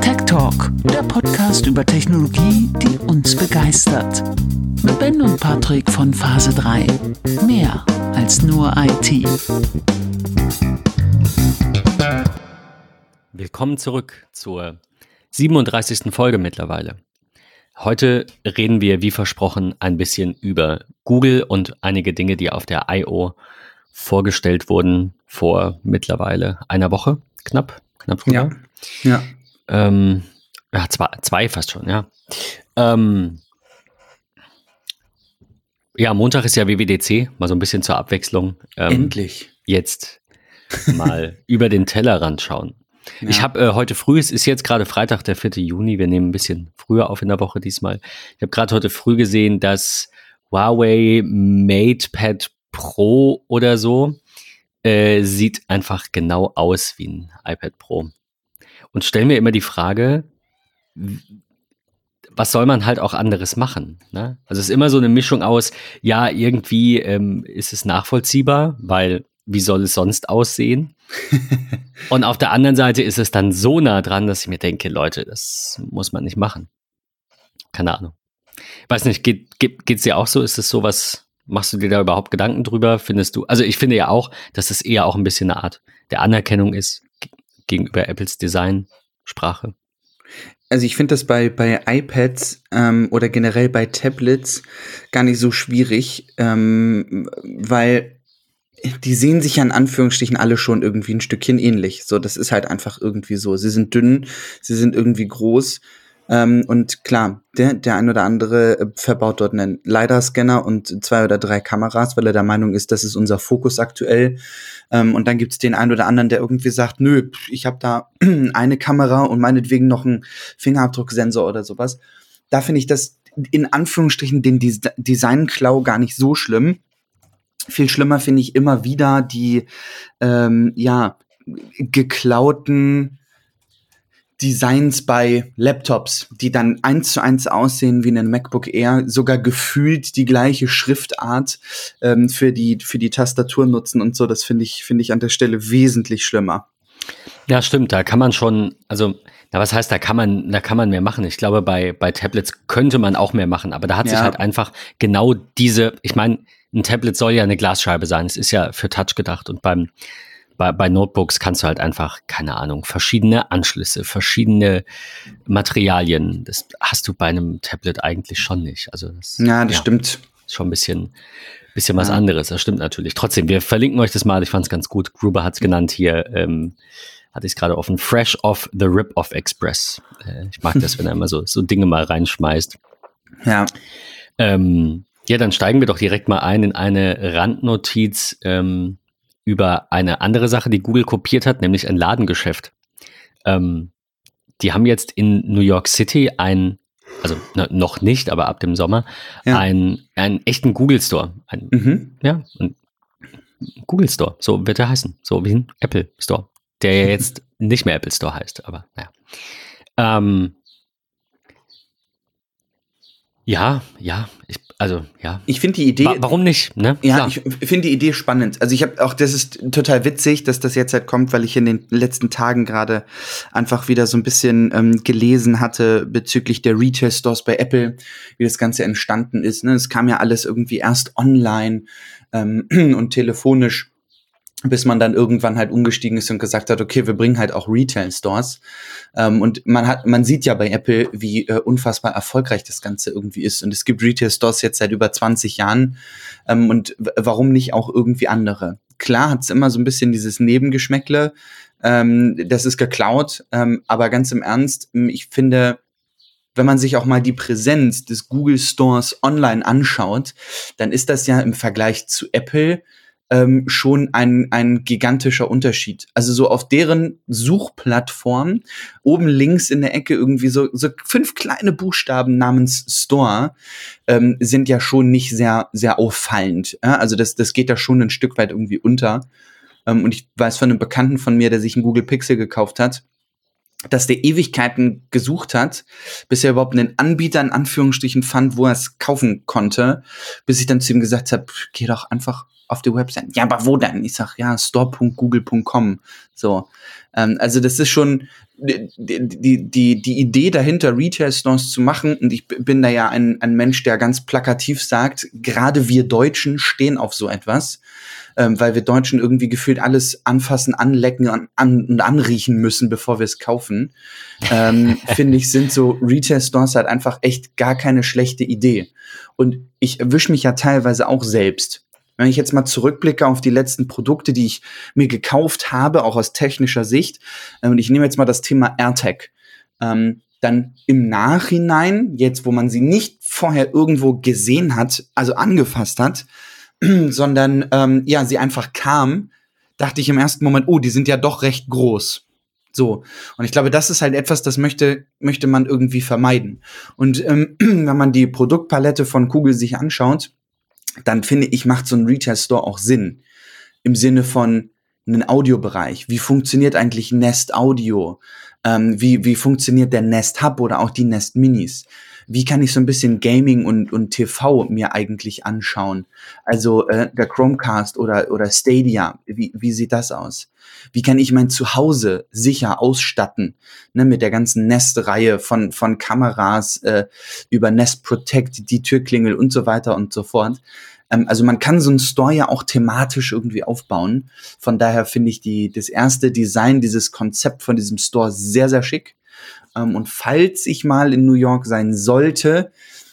Tech Talk, der Podcast über Technologie, die uns begeistert. Mit Ben und Patrick von Phase 3. Mehr als nur IT. Willkommen zurück zur 37. Folge mittlerweile. Heute reden wir, wie versprochen, ein bisschen über Google und einige Dinge, die auf der I.O. vorgestellt wurden vor mittlerweile einer Woche, knapp, knapp drüber. Ja. Ja. Ähm, ja, zwei, zwei fast schon, ja. Ähm, ja, Montag ist ja WWDC, mal so ein bisschen zur Abwechslung. Ähm, Endlich. Jetzt mal über den Tellerrand schauen. Ja. Ich habe äh, heute früh, es ist jetzt gerade Freitag, der 4. Juni, wir nehmen ein bisschen früher auf in der Woche diesmal. Ich habe gerade heute früh gesehen, dass Huawei MatePad Pro oder so äh, sieht einfach genau aus wie ein iPad Pro. Und stelle mir immer die Frage, was soll man halt auch anderes machen? Ne? Also es ist immer so eine Mischung aus, ja, irgendwie ähm, ist es nachvollziehbar, weil wie soll es sonst aussehen? und auf der anderen Seite ist es dann so nah dran, dass ich mir denke, Leute, das muss man nicht machen. Keine Ahnung. Weiß nicht, geht, geht, geht's dir auch so? Ist es sowas, machst du dir da überhaupt Gedanken drüber? Findest du, also ich finde ja auch, dass es eher auch ein bisschen eine Art der Anerkennung ist gegenüber Apples Design-Sprache. Also ich finde das bei, bei iPads ähm, oder generell bei Tablets gar nicht so schwierig, ähm, weil die sehen sich ja in Anführungsstrichen alle schon irgendwie ein Stückchen ähnlich. So, das ist halt einfach irgendwie so. Sie sind dünn, sie sind irgendwie groß. Ähm, und klar, der, der ein oder andere äh, verbaut dort einen LiDAR-Scanner und zwei oder drei Kameras, weil er der Meinung ist, das ist unser Fokus aktuell. Ähm, und dann gibt's den einen oder anderen, der irgendwie sagt, nö, ich habe da eine Kamera und meinetwegen noch einen Fingerabdrucksensor oder sowas. Da finde ich das in Anführungsstrichen den Des Design-Klau gar nicht so schlimm viel schlimmer finde ich immer wieder die, ähm, ja, geklauten Designs bei Laptops, die dann eins zu eins aussehen wie ein MacBook Air, sogar gefühlt die gleiche Schriftart ähm, für die für die Tastatur nutzen und so. Das finde ich finde ich an der Stelle wesentlich schlimmer. Ja, stimmt. Da kann man schon, also na, was heißt, da kann man, da kann man mehr machen. Ich glaube, bei bei Tablets könnte man auch mehr machen, aber da hat ja. sich halt einfach genau diese, ich meine, ein Tablet soll ja eine Glasscheibe sein. Es ist ja für Touch gedacht und beim bei, bei Notebooks kannst du halt einfach, keine Ahnung, verschiedene Anschlüsse, verschiedene Materialien. Das hast du bei einem Tablet eigentlich schon nicht. Also das, ja, das ja, stimmt. Ist schon ein bisschen, bisschen was anderes. Das stimmt natürlich. Trotzdem, wir verlinken euch das mal. Ich fand es ganz gut. Gruber hat es genannt hier. Ähm, hatte ich es gerade offen. Fresh off the Rip-Off Express. Äh, ich mag das, wenn er immer so, so Dinge mal reinschmeißt. Ja. Ähm, ja, dann steigen wir doch direkt mal ein in eine Randnotiz ähm, über eine andere Sache, die Google kopiert hat, nämlich ein Ladengeschäft. Ähm, die haben jetzt in New York City ein, also na, noch nicht, aber ab dem Sommer, ja. einen, einen echten Google Store. Ein, mhm. Ja, ein Google Store, so wird er heißen, so wie ein Apple Store, der ja jetzt nicht mehr Apple Store heißt, aber naja. Ähm, ja, ja, ich, also ja. Ich finde die Idee. Wa warum nicht? Ne? Ja, Klar. ich finde die Idee spannend. Also ich habe auch, das ist total witzig, dass das jetzt halt kommt, weil ich in den letzten Tagen gerade einfach wieder so ein bisschen ähm, gelesen hatte bezüglich der Retail Stores bei Apple, wie das Ganze entstanden ist. Ne? Es kam ja alles irgendwie erst online ähm, und telefonisch bis man dann irgendwann halt umgestiegen ist und gesagt hat, okay, wir bringen halt auch Retail-Stores. Ähm, und man hat, man sieht ja bei Apple, wie äh, unfassbar erfolgreich das Ganze irgendwie ist. Und es gibt Retail-Stores jetzt seit über 20 Jahren. Ähm, und warum nicht auch irgendwie andere? Klar hat es immer so ein bisschen dieses Nebengeschmäckle. Ähm, das ist geklaut. Ähm, aber ganz im Ernst, ich finde, wenn man sich auch mal die Präsenz des Google Stores online anschaut, dann ist das ja im Vergleich zu Apple ähm, schon ein, ein gigantischer Unterschied. Also so auf deren Suchplattform, oben links in der Ecke irgendwie so, so fünf kleine Buchstaben namens Store ähm, sind ja schon nicht sehr, sehr auffallend. Ja? Also das, das geht da schon ein Stück weit irgendwie unter. Ähm, und ich weiß von einem Bekannten von mir, der sich einen Google Pixel gekauft hat, dass der Ewigkeiten gesucht hat, bis er überhaupt einen Anbieter in Anführungsstrichen fand, wo er es kaufen konnte, bis ich dann zu ihm gesagt habe, geh doch einfach auf die Website. Ja, aber wo denn? Ich sag, ja, store.google.com. So. Ähm, also das ist schon die, die, die, die Idee dahinter, Retail-Stores zu machen. Und ich bin da ja ein, ein Mensch, der ganz plakativ sagt, gerade wir Deutschen stehen auf so etwas ähm, weil wir Deutschen irgendwie gefühlt alles anfassen, anlecken und, an, und anriechen müssen, bevor wir es kaufen, ähm, finde ich, sind so Retail-Stores halt einfach echt gar keine schlechte Idee. Und ich erwische mich ja teilweise auch selbst. Wenn ich jetzt mal zurückblicke auf die letzten Produkte, die ich mir gekauft habe, auch aus technischer Sicht, äh, und ich nehme jetzt mal das Thema AirTag, ähm, dann im Nachhinein, jetzt wo man sie nicht vorher irgendwo gesehen hat, also angefasst hat, sondern ähm, ja, sie einfach kam, dachte ich im ersten Moment, oh, die sind ja doch recht groß. So. Und ich glaube, das ist halt etwas, das möchte, möchte man irgendwie vermeiden. Und ähm, wenn man die Produktpalette von Kugel sich anschaut, dann finde ich, macht so ein Retail Store auch Sinn. Im Sinne von einen Audiobereich. Wie funktioniert eigentlich Nest Audio? Ähm, wie, wie funktioniert der Nest Hub oder auch die Nest Minis? Wie kann ich so ein bisschen Gaming und, und TV mir eigentlich anschauen? Also äh, der Chromecast oder, oder Stadia, wie, wie sieht das aus? Wie kann ich mein Zuhause sicher ausstatten? Ne, mit der ganzen Nest-Reihe von, von Kameras äh, über Nest Protect, die Türklingel und so weiter und so fort ähm, also man kann so einen Store ja auch thematisch irgendwie aufbauen. Von daher finde ich die, das erste Design, dieses Konzept von diesem Store sehr, sehr schick. Ähm, und falls ich mal in New York sein sollte,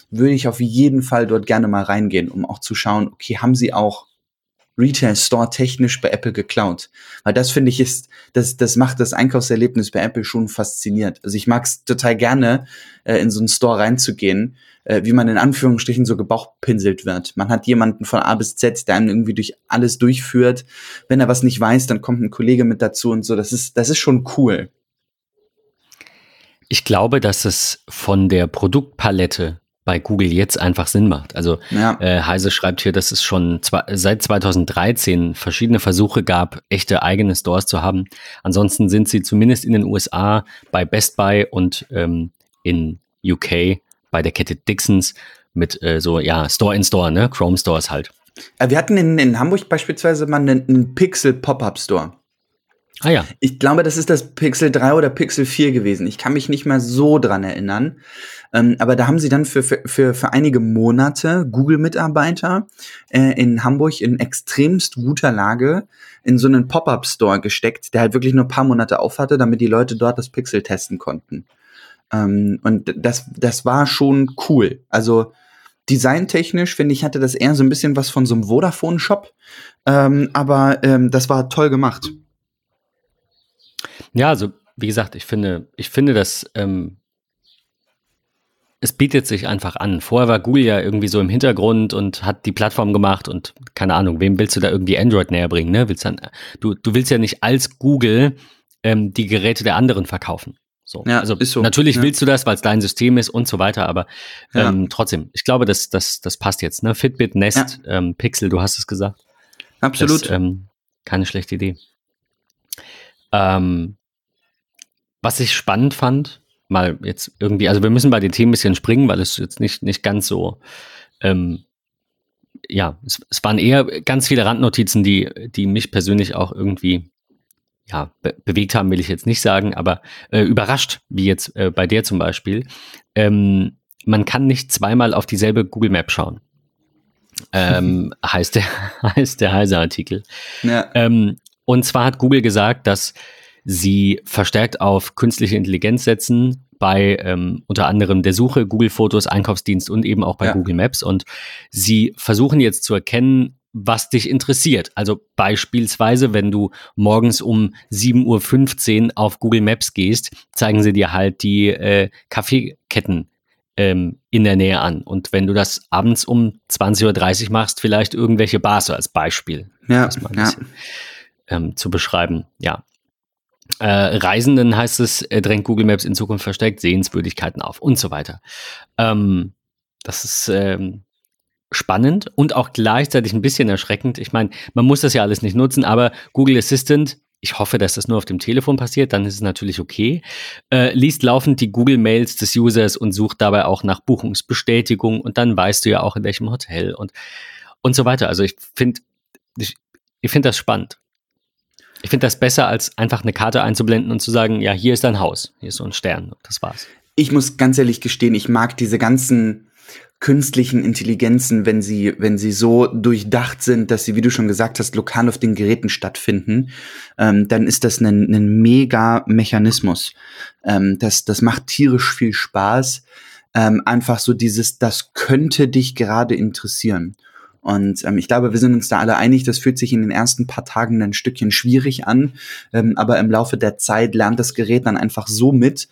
würde ich auf jeden Fall dort gerne mal reingehen, um auch zu schauen, okay, haben sie auch Retail Store technisch bei Apple geklaut. Weil das finde ich ist, das, das macht das Einkaufserlebnis bei Apple schon faszinierend. Also ich mag es total gerne, äh, in so einen Store reinzugehen, äh, wie man in Anführungsstrichen so gebauchpinselt wird. Man hat jemanden von A bis Z, der einen irgendwie durch alles durchführt. Wenn er was nicht weiß, dann kommt ein Kollege mit dazu und so. Das ist, das ist schon cool. Ich glaube, dass es von der Produktpalette bei Google jetzt einfach Sinn macht. Also ja. äh, Heise schreibt hier, dass es schon zwei, seit 2013 verschiedene Versuche gab, echte eigene Stores zu haben. Ansonsten sind sie zumindest in den USA bei Best Buy und ähm, in UK bei der Kette Dixons mit äh, so, ja, Store in Store, ne? Chrome Stores halt. Wir hatten in, in Hamburg beispielsweise mal einen, einen Pixel Pop-Up Store. Ah ja. Ich glaube, das ist das Pixel 3 oder Pixel 4 gewesen. Ich kann mich nicht mehr so dran erinnern. Ähm, aber da haben sie dann für, für, für einige Monate Google-Mitarbeiter äh, in Hamburg in extremst guter Lage in so einen Pop-Up-Store gesteckt, der halt wirklich nur ein paar Monate aufhatte, damit die Leute dort das Pixel testen konnten. Ähm, und das, das war schon cool. Also designtechnisch, finde ich, hatte das eher so ein bisschen was von so einem Vodafone-Shop. Ähm, aber ähm, das war toll gemacht. Ja, also wie gesagt, ich finde, ich finde, dass ähm, es bietet sich einfach an. Vorher war Google ja irgendwie so im Hintergrund und hat die Plattform gemacht und keine Ahnung, wem willst du da irgendwie Android näher bringen? Ne? Willst dann, du, du willst ja nicht als Google ähm, die Geräte der anderen verkaufen. So. Ja, also so. natürlich ja. willst du das, weil es dein System ist und so weiter, aber ähm, ja. trotzdem, ich glaube, das, das, das passt jetzt. Ne? Fitbit, Nest, ähm, Pixel, du hast es gesagt. Absolut. Das, ähm, keine schlechte Idee. Ähm, was ich spannend fand, mal jetzt irgendwie, also wir müssen bei den Themen ein bisschen springen, weil es jetzt nicht, nicht ganz so, ähm, ja, es, es, waren eher ganz viele Randnotizen, die, die mich persönlich auch irgendwie, ja, be bewegt haben, will ich jetzt nicht sagen, aber äh, überrascht, wie jetzt äh, bei der zum Beispiel. Ähm, man kann nicht zweimal auf dieselbe Google Map schauen. Ähm, heißt der, heißt der Heise-Artikel. Ja. Ähm, und zwar hat Google gesagt, dass sie verstärkt auf künstliche Intelligenz setzen bei ähm, unter anderem der Suche, Google Fotos, Einkaufsdienst und eben auch bei ja. Google Maps. Und sie versuchen jetzt zu erkennen, was dich interessiert. Also beispielsweise, wenn du morgens um 7.15 Uhr auf Google Maps gehst, zeigen sie dir halt die äh, Kaffeeketten ähm, in der Nähe an. Und wenn du das abends um 20.30 Uhr machst, vielleicht irgendwelche Bars als Beispiel. Ja, das mal ein ja. bisschen ähm, zu beschreiben. Ja. Äh, Reisenden heißt es, äh, drängt Google Maps in Zukunft versteckt Sehenswürdigkeiten auf und so weiter. Ähm, das ist ähm, spannend und auch gleichzeitig ein bisschen erschreckend. Ich meine, man muss das ja alles nicht nutzen, aber Google Assistant ich hoffe, dass das nur auf dem Telefon passiert, dann ist es natürlich okay. Äh, liest laufend die Google-Mails des Users und sucht dabei auch nach Buchungsbestätigung und dann weißt du ja auch, in welchem Hotel und, und so weiter. Also ich finde, ich, ich finde das spannend. Ich finde das besser, als einfach eine Karte einzublenden und zu sagen, ja, hier ist dein Haus, hier ist so ein Stern, das war's. Ich muss ganz ehrlich gestehen, ich mag diese ganzen künstlichen Intelligenzen, wenn sie, wenn sie so durchdacht sind, dass sie, wie du schon gesagt hast, lokal auf den Geräten stattfinden, ähm, dann ist das ein, ein mega Mechanismus. Ähm, das, das macht tierisch viel Spaß. Ähm, einfach so dieses, das könnte dich gerade interessieren. Und ähm, ich glaube, wir sind uns da alle einig, das fühlt sich in den ersten paar Tagen ein Stückchen schwierig an, ähm, aber im Laufe der Zeit lernt das Gerät dann einfach so mit,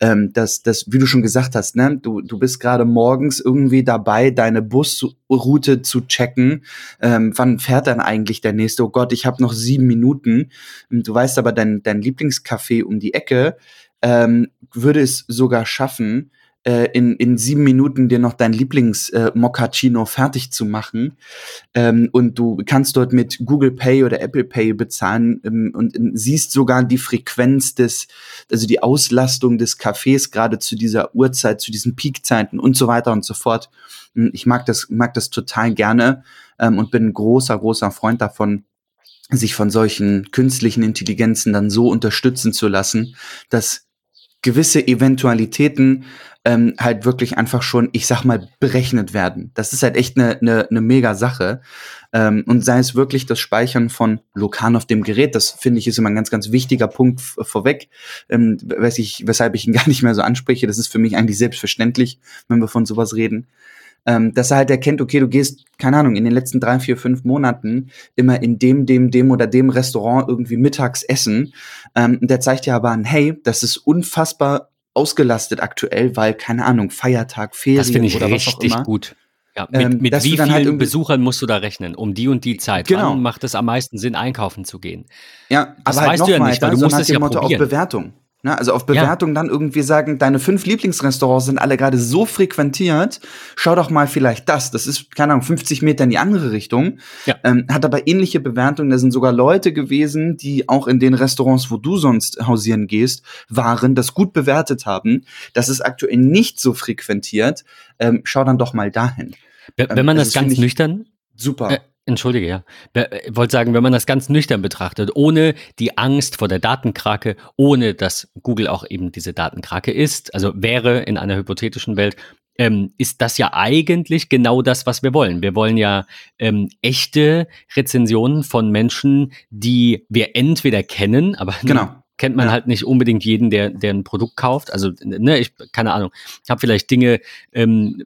ähm, dass, dass wie du schon gesagt hast, ne, du, du bist gerade morgens irgendwie dabei, deine Busroute zu checken. Ähm, wann fährt dann eigentlich der nächste? Oh Gott, ich habe noch sieben Minuten. Du weißt aber, dein, dein Lieblingscafé um die Ecke ähm, würde es sogar schaffen, äh, in, in sieben Minuten dir noch dein Lieblings-Moccacino äh, fertig zu machen. Ähm, und du kannst dort mit Google Pay oder Apple Pay bezahlen ähm, und, und siehst sogar die Frequenz des, also die Auslastung des Cafés gerade zu dieser Uhrzeit, zu diesen Peakzeiten und so weiter und so fort. Hm, ich mag das, mag das total gerne ähm, und bin ein großer, großer Freund davon, sich von solchen künstlichen Intelligenzen dann so unterstützen zu lassen, dass gewisse Eventualitäten ähm, halt wirklich einfach schon, ich sag mal, berechnet werden. Das ist halt echt eine ne, ne mega Sache. Ähm, und sei es wirklich das Speichern von Lokan auf dem Gerät, das finde ich ist immer ein ganz, ganz wichtiger Punkt vorweg, ähm, weiß ich, weshalb ich ihn gar nicht mehr so anspreche. Das ist für mich eigentlich selbstverständlich, wenn wir von sowas reden. Ähm, dass er halt erkennt, okay, du gehst, keine Ahnung, in den letzten drei, vier, fünf Monaten immer in dem, dem, dem oder dem Restaurant irgendwie mittags essen. Ähm, der zeigt dir aber an, hey, das ist unfassbar ausgelastet aktuell, weil, keine Ahnung, Feiertag, Ferien das ich oder was auch immer. gut. Ja, mit, ähm, mit wie halt vielen halt Besuchern musst du da rechnen? Um die und die Zeit. Genau. Wann macht es am meisten Sinn, einkaufen zu gehen? Ja, das aber halt weißt halt du ja nicht, weil du musst es ja Motto probieren. auf Bewertung. Ne? Also auf Bewertung ja. dann irgendwie sagen, deine fünf Lieblingsrestaurants sind alle gerade so frequentiert, schau doch mal vielleicht das. Das ist, keine Ahnung, 50 Meter in die andere Richtung. Ja. Ähm, hat aber ähnliche Bewertungen. Da sind sogar Leute gewesen, die auch in den Restaurants, wo du sonst hausieren gehst, waren, das gut bewertet haben. Das ist aktuell nicht so frequentiert. Ähm, schau dann doch mal dahin. Wenn man ähm, das, das ganz nüchtern super. Äh, Entschuldige, ja. Ich äh, wollte sagen, wenn man das ganz nüchtern betrachtet, ohne die Angst vor der Datenkrake, ohne dass Google auch eben diese Datenkrake ist, also wäre in einer hypothetischen Welt, ähm, ist das ja eigentlich genau das, was wir wollen. Wir wollen ja ähm, echte Rezensionen von Menschen, die wir entweder kennen, aber genau kennt man ja. halt nicht unbedingt jeden, der, der ein Produkt kauft. Also, ne, ich, keine Ahnung, ich habe vielleicht Dinge ähm,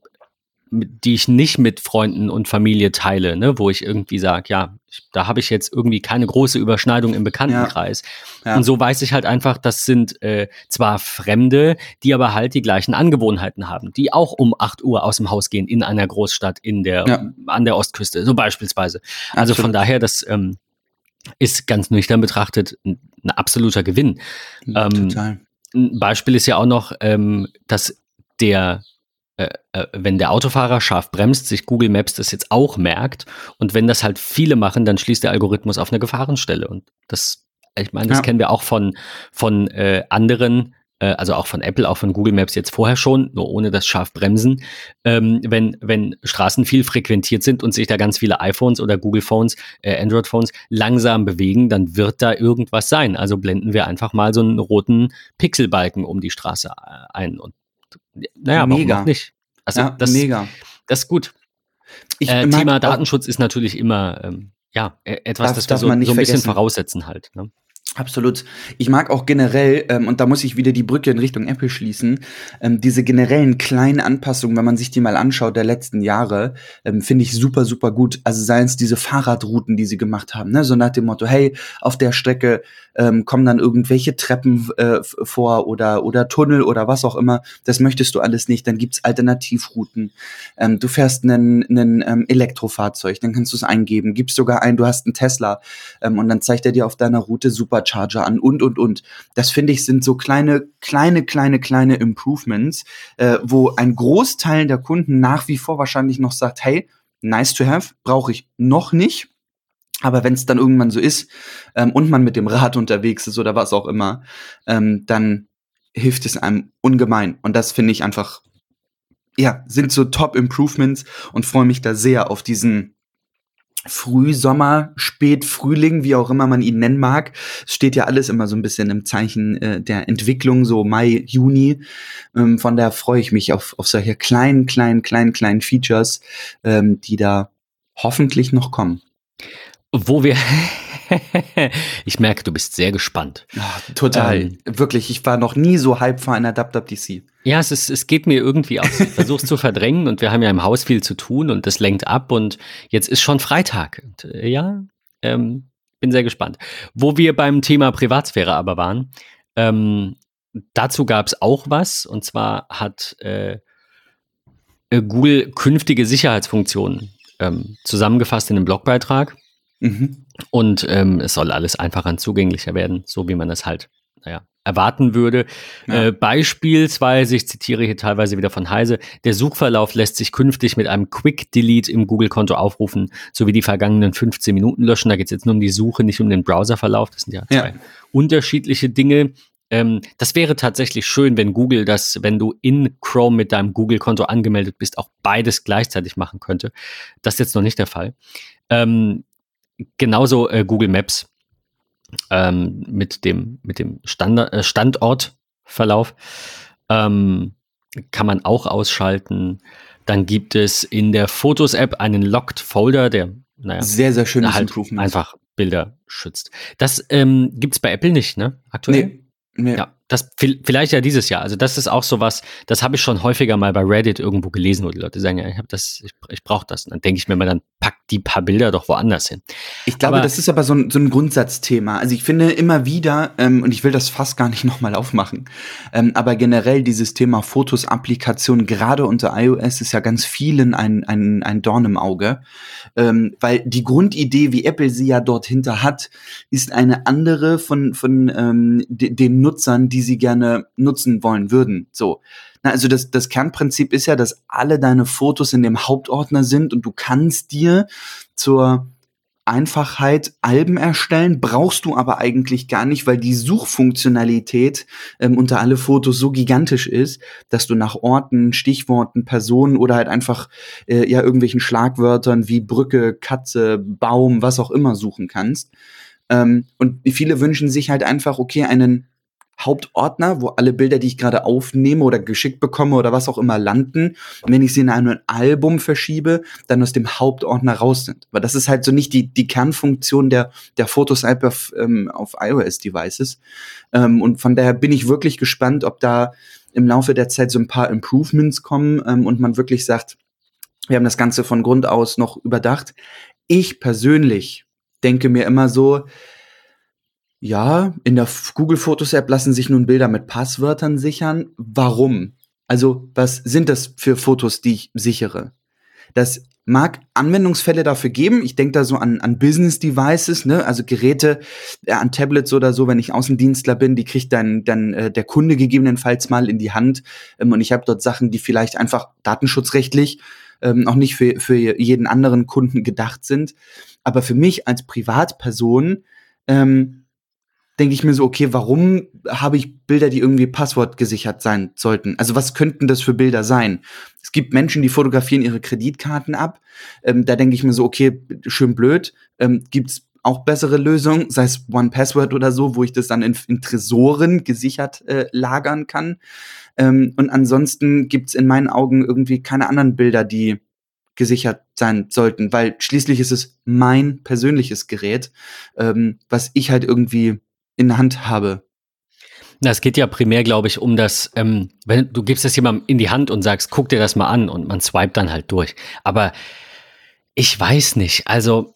die ich nicht mit Freunden und Familie teile, ne, wo ich irgendwie sage, ja, ich, da habe ich jetzt irgendwie keine große Überschneidung im Bekanntenkreis. Ja. Ja. Und so weiß ich halt einfach, das sind äh, zwar Fremde, die aber halt die gleichen Angewohnheiten haben, die auch um 8 Uhr aus dem Haus gehen in einer Großstadt in der, ja. an der Ostküste, so beispielsweise. Also Absolut. von daher, das ähm, ist ganz nüchtern betrachtet ein, ein absoluter Gewinn. Ähm, Total. Ein Beispiel ist ja auch noch, ähm, dass der wenn der Autofahrer scharf bremst, sich Google Maps das jetzt auch merkt. Und wenn das halt viele machen, dann schließt der Algorithmus auf eine Gefahrenstelle. Und das, ich meine, das ja. kennen wir auch von, von äh, anderen, äh, also auch von Apple, auch von Google Maps jetzt vorher schon, nur ohne das scharf bremsen. Ähm, wenn, wenn Straßen viel frequentiert sind und sich da ganz viele iPhones oder Google Phones, äh, Android Phones langsam bewegen, dann wird da irgendwas sein. Also blenden wir einfach mal so einen roten Pixelbalken um die Straße äh, ein und naja, mega. warum nicht? Also ja, das, mega. Das ist gut. Äh, Thema Datenschutz ist natürlich immer ähm, ja e-, etwas, das, das wir so, so ein bisschen voraussetzen halt. Ne? Absolut. Ich mag auch generell, ähm, und da muss ich wieder die Brücke in Richtung Apple schließen, ähm, diese generellen kleinen Anpassungen, wenn man sich die mal anschaut der letzten Jahre, ähm, finde ich super, super gut. Also seien es diese Fahrradrouten, die sie gemacht haben, ne? so nach dem Motto, hey, auf der Strecke ähm, kommen dann irgendwelche Treppen äh, vor oder, oder Tunnel oder was auch immer. Das möchtest du alles nicht. Dann gibt's Alternativrouten. Ähm, du fährst einen ähm, Elektrofahrzeug, dann kannst du es eingeben. Gibst sogar ein, du hast einen Tesla ähm, und dann zeigt er dir auf deiner Route super Supercharger an und, und, und. Das finde ich sind so kleine, kleine, kleine, kleine Improvements, äh, wo ein Großteil der Kunden nach wie vor wahrscheinlich noch sagt, hey, nice to have, brauche ich noch nicht. Aber wenn es dann irgendwann so ist ähm, und man mit dem Rad unterwegs ist oder was auch immer, ähm, dann hilft es einem ungemein. Und das finde ich einfach, ja, sind so Top-Improvements und freue mich da sehr auf diesen Frühsommer, Spätfrühling, wie auch immer man ihn nennen mag. Es steht ja alles immer so ein bisschen im Zeichen äh, der Entwicklung, so Mai, Juni. Ähm, von daher freue ich mich auf, auf solche kleinen, kleinen, kleinen, kleinen Features, ähm, die da hoffentlich noch kommen. Wo wir ich merke, du bist sehr gespannt. Ja, total. Ähm, Wirklich, ich war noch nie so hype vor einer DC. Ja, es, ist, es geht mir irgendwie aus. Ich versuche es zu verdrängen und wir haben ja im Haus viel zu tun und das lenkt ab und jetzt ist schon Freitag. Und, äh, ja, ähm, bin sehr gespannt. Wo wir beim Thema Privatsphäre aber waren, ähm, dazu gab es auch was und zwar hat äh, äh, Google künftige Sicherheitsfunktionen ähm, zusammengefasst in einem Blogbeitrag. Mhm. Und ähm, es soll alles einfacher und zugänglicher werden, so wie man das halt, naja, erwarten würde. Ja. Äh, beispielsweise, ich zitiere hier teilweise wieder von Heise, der Suchverlauf lässt sich künftig mit einem Quick Delete im Google-Konto aufrufen, sowie die vergangenen 15 Minuten löschen. Da geht es jetzt nur um die Suche, nicht um den Browserverlauf. Das sind ja zwei ja. unterschiedliche Dinge. Ähm, das wäre tatsächlich schön, wenn Google das, wenn du in Chrome mit deinem Google-Konto angemeldet bist, auch beides gleichzeitig machen könnte. Das ist jetzt noch nicht der Fall. Ähm, genauso äh, Google Maps ähm, mit dem, mit dem Standard, äh, Standortverlauf ähm, kann man auch ausschalten. Dann gibt es in der Fotos-App einen Locked Folder, der naja, sehr, sehr schönes halt einfach Bilder schützt. Das ähm, gibt es bei Apple nicht, ne? Aktuell? Nee. nee. Ja, das vielleicht ja dieses Jahr. Also das ist auch so was, das habe ich schon häufiger mal bei Reddit irgendwo gelesen, wo die Leute sagen, ja, ich habe das, ich, ich brauche das. Und dann denke ich mir mal, dann packt die paar Bilder doch woanders hin. Ich glaube, aber, das ist aber so ein, so ein Grundsatzthema. Also ich finde immer wieder, ähm, und ich will das fast gar nicht nochmal aufmachen, ähm, aber generell dieses Thema Fotos-Applikation, gerade unter iOS, ist ja ganz vielen ein, ein, ein Dorn im Auge. Ähm, weil die Grundidee, wie Apple sie ja dort hinter hat, ist eine andere von, von ähm, den Nutzern, die die sie gerne nutzen wollen würden. So. Na, also das, das Kernprinzip ist ja, dass alle deine Fotos in dem Hauptordner sind und du kannst dir zur Einfachheit Alben erstellen, brauchst du aber eigentlich gar nicht, weil die Suchfunktionalität ähm, unter alle Fotos so gigantisch ist, dass du nach Orten, Stichworten, Personen oder halt einfach äh, ja irgendwelchen Schlagwörtern wie Brücke, Katze, Baum, was auch immer suchen kannst. Ähm, und viele wünschen sich halt einfach, okay, einen Hauptordner, wo alle Bilder, die ich gerade aufnehme oder geschickt bekomme oder was auch immer landen. Und wenn ich sie in ein Album verschiebe, dann aus dem Hauptordner raus sind. Weil das ist halt so nicht die, die Kernfunktion der, der Fotos-App auf, ähm, auf iOS-Devices. Ähm, und von daher bin ich wirklich gespannt, ob da im Laufe der Zeit so ein paar Improvements kommen ähm, und man wirklich sagt, wir haben das Ganze von Grund aus noch überdacht. Ich persönlich denke mir immer so, ja, in der Google Fotos App lassen sich nun Bilder mit Passwörtern sichern. Warum? Also, was sind das für Fotos, die ich sichere? Das mag Anwendungsfälle dafür geben. Ich denke da so an, an Business Devices, ne? also Geräte, äh, an Tablets oder so, wenn ich Außendienstler bin, die kriegt dann, dann äh, der Kunde gegebenenfalls mal in die Hand. Ähm, und ich habe dort Sachen, die vielleicht einfach datenschutzrechtlich ähm, auch nicht für, für jeden anderen Kunden gedacht sind. Aber für mich als Privatperson ähm, denke ich mir so, okay, warum habe ich Bilder, die irgendwie passwortgesichert sein sollten? Also was könnten das für Bilder sein? Es gibt Menschen, die fotografieren ihre Kreditkarten ab. Ähm, da denke ich mir so, okay, schön blöd. Ähm, Gibt auch bessere Lösungen, sei es One Password oder so, wo ich das dann in, in Tresoren gesichert äh, lagern kann. Ähm, und ansonsten gibt's in meinen Augen irgendwie keine anderen Bilder, die gesichert sein sollten, weil schließlich ist es mein persönliches Gerät, ähm, was ich halt irgendwie in der Hand habe. Na, es geht ja primär, glaube ich, um das, ähm, wenn du gibst das jemandem in die Hand und sagst, guck dir das mal an und man swipet dann halt durch. Aber ich weiß nicht. Also,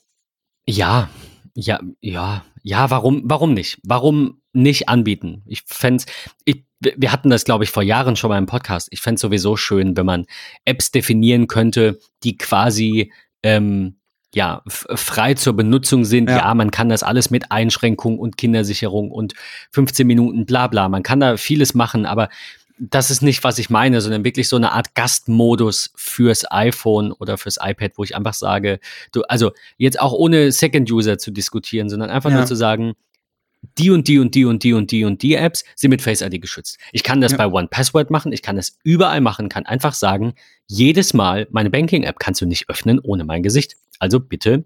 ja, ja, ja, ja, warum, warum nicht? Warum nicht anbieten? Ich fände ich, wir hatten das, glaube ich, vor Jahren schon mal im Podcast. Ich fände sowieso schön, wenn man Apps definieren könnte, die quasi ähm, ja, frei zur Benutzung sind. Ja. ja. man kann das alles mit Einschränkung und Kindersicherung und 15 Minuten bla bla. Man kann da vieles machen, aber das ist nicht, was ich meine, sondern wirklich so eine Art Gastmodus fürs iPhone oder fürs iPad, wo ich einfach sage, du, also jetzt auch ohne Second-User zu diskutieren, sondern einfach ja. nur zu sagen, die und die und die und die und die und die Apps sind mit Face ID geschützt. Ich kann das ja. bei One Password machen, ich kann das überall machen, kann einfach sagen, jedes Mal meine Banking App kannst du nicht öffnen ohne mein Gesicht. Also bitte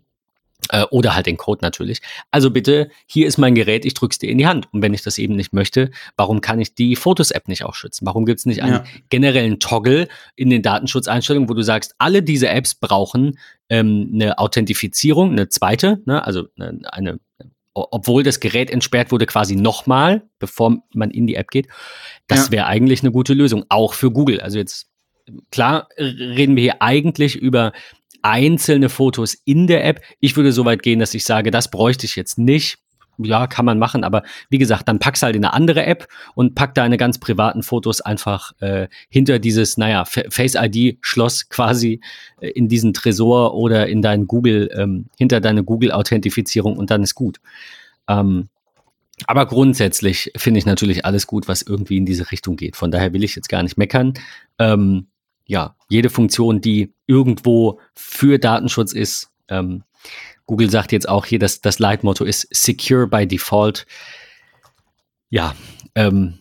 äh, oder halt den Code natürlich. Also bitte, hier ist mein Gerät, ich drück's dir in die Hand. Und wenn ich das eben nicht möchte, warum kann ich die Fotos-App nicht auch schützen? Warum gibt's nicht einen ja. generellen Toggle in den Datenschutzeinstellungen, wo du sagst, alle diese Apps brauchen ähm, eine Authentifizierung, eine zweite, ne? also eine, eine obwohl das Gerät entsperrt wurde, quasi nochmal, bevor man in die App geht. Das ja. wäre eigentlich eine gute Lösung, auch für Google. Also jetzt, klar, reden wir hier eigentlich über einzelne Fotos in der App. Ich würde so weit gehen, dass ich sage, das bräuchte ich jetzt nicht. Ja, kann man machen, aber wie gesagt, dann pack's halt in eine andere App und pack deine ganz privaten Fotos einfach äh, hinter dieses, naja, Face ID-Schloss quasi äh, in diesen Tresor oder in deinen Google, ähm, hinter deine Google-Authentifizierung und dann ist gut. Ähm, aber grundsätzlich finde ich natürlich alles gut, was irgendwie in diese Richtung geht. Von daher will ich jetzt gar nicht meckern. Ähm, ja, jede Funktion, die irgendwo für Datenschutz ist. Ähm, Google sagt jetzt auch hier, dass das Leitmotto ist Secure by Default. Ja, ähm,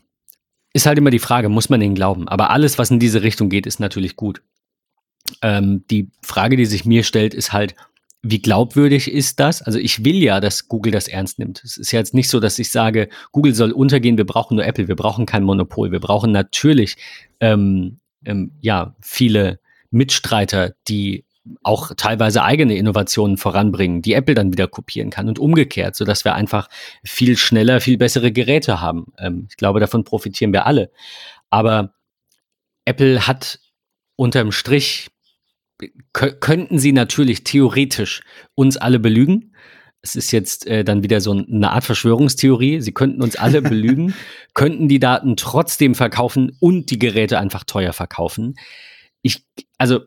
ist halt immer die Frage, muss man ihnen glauben? Aber alles, was in diese Richtung geht, ist natürlich gut. Ähm, die Frage, die sich mir stellt, ist halt, wie glaubwürdig ist das? Also ich will ja, dass Google das ernst nimmt. Es ist ja jetzt nicht so, dass ich sage, Google soll untergehen, wir brauchen nur Apple, wir brauchen kein Monopol. Wir brauchen natürlich ähm, ähm, ja, viele Mitstreiter, die auch teilweise eigene Innovationen voranbringen, die Apple dann wieder kopieren kann und umgekehrt, sodass wir einfach viel schneller, viel bessere Geräte haben. Ähm, ich glaube, davon profitieren wir alle. Aber Apple hat unterm Strich, könnten sie natürlich theoretisch uns alle belügen es ist jetzt äh, dann wieder so eine Art Verschwörungstheorie. Sie könnten uns alle belügen, könnten die Daten trotzdem verkaufen und die Geräte einfach teuer verkaufen. Ich, also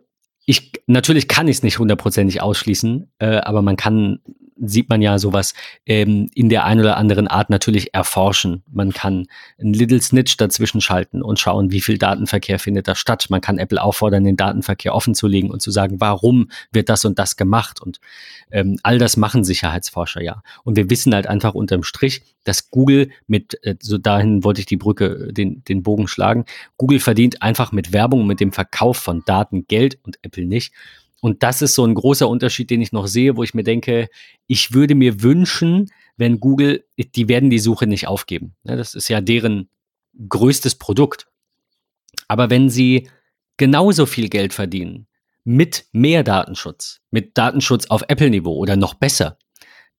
ich, natürlich kann ich es nicht hundertprozentig ausschließen, äh, aber man kann sieht man ja sowas ähm, in der einen oder anderen Art natürlich erforschen. Man kann ein Little Snitch dazwischen schalten und schauen, wie viel Datenverkehr findet da statt. Man kann Apple auffordern, den Datenverkehr offen zu legen und zu sagen, warum wird das und das gemacht. Und ähm, all das machen Sicherheitsforscher ja. Und wir wissen halt einfach unterm Strich, dass Google mit, äh, so dahin wollte ich die Brücke, den, den Bogen schlagen, Google verdient einfach mit Werbung, mit dem Verkauf von Daten Geld und Apple nicht. Und das ist so ein großer Unterschied, den ich noch sehe, wo ich mir denke, ich würde mir wünschen, wenn Google, die werden die Suche nicht aufgeben. Ne, das ist ja deren größtes Produkt. Aber wenn sie genauso viel Geld verdienen mit mehr Datenschutz, mit Datenschutz auf Apple-Niveau oder noch besser,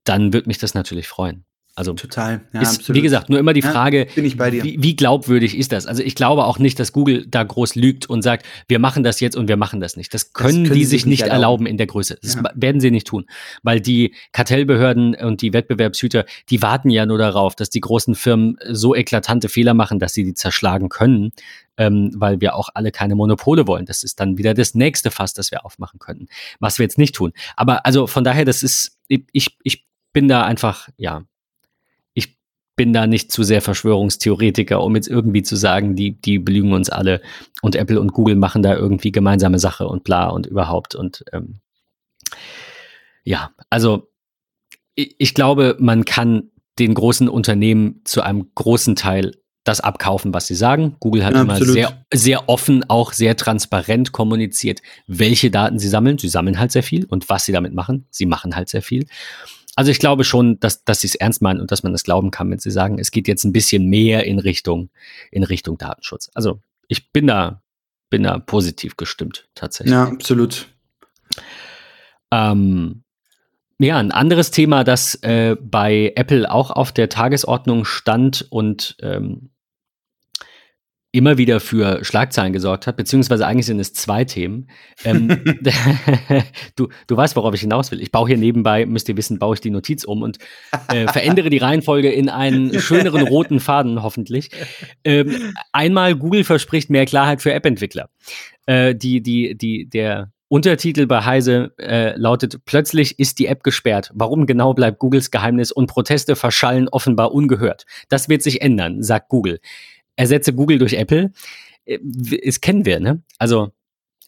dann würde mich das natürlich freuen. Also total. Ja, ist, absolut. wie gesagt, nur immer die Frage, ja, wie, wie, glaubwürdig ist das? Also ich glaube auch nicht, dass Google da groß lügt und sagt, wir machen das jetzt und wir machen das nicht. Das können, das können die sich nicht erlauben. erlauben. in der Größe. Das ja. werden sie nicht tun, weil die Kartellbehörden und die Wettbewerbshüter, die warten ja nur darauf, dass die großen Firmen so eklatante Fehler machen, dass sie die zerschlagen können, ähm, weil wir auch alle keine Monopole wollen. Das ist dann wieder das nächste Fass, das wir aufmachen können, was wir jetzt nicht tun. Aber also von daher, das ist, ich, ich bin da einfach, ja, bin da nicht zu sehr Verschwörungstheoretiker, um jetzt irgendwie zu sagen, die, die belügen uns alle und Apple und Google machen da irgendwie gemeinsame Sache und bla und überhaupt. Und ähm, ja, also ich, ich glaube, man kann den großen Unternehmen zu einem großen Teil das abkaufen, was sie sagen. Google hat ja, immer sehr, sehr offen, auch sehr transparent kommuniziert, welche Daten sie sammeln. Sie sammeln halt sehr viel und was sie damit machen. Sie machen halt sehr viel. Also ich glaube schon, dass, dass sie es ernst meinen und dass man das glauben kann, wenn sie sagen, es geht jetzt ein bisschen mehr in Richtung, in Richtung Datenschutz. Also ich bin da, bin da positiv gestimmt, tatsächlich. Ja, absolut. Ähm, ja, ein anderes Thema, das äh, bei Apple auch auf der Tagesordnung stand und ähm, immer wieder für Schlagzeilen gesorgt hat, beziehungsweise eigentlich sind es zwei Themen. Ähm, du, du weißt, worauf ich hinaus will. Ich baue hier nebenbei, müsst ihr wissen, baue ich die Notiz um und äh, verändere die Reihenfolge in einen schöneren roten Faden, hoffentlich. Ähm, einmal, Google verspricht mehr Klarheit für App-Entwickler. Äh, die, die, die, der Untertitel bei Heise äh, lautet: Plötzlich ist die App gesperrt. Warum genau bleibt Googles Geheimnis und Proteste verschallen offenbar ungehört? Das wird sich ändern, sagt Google. Ersetze Google durch Apple, äh, das kennen wir, ne? Also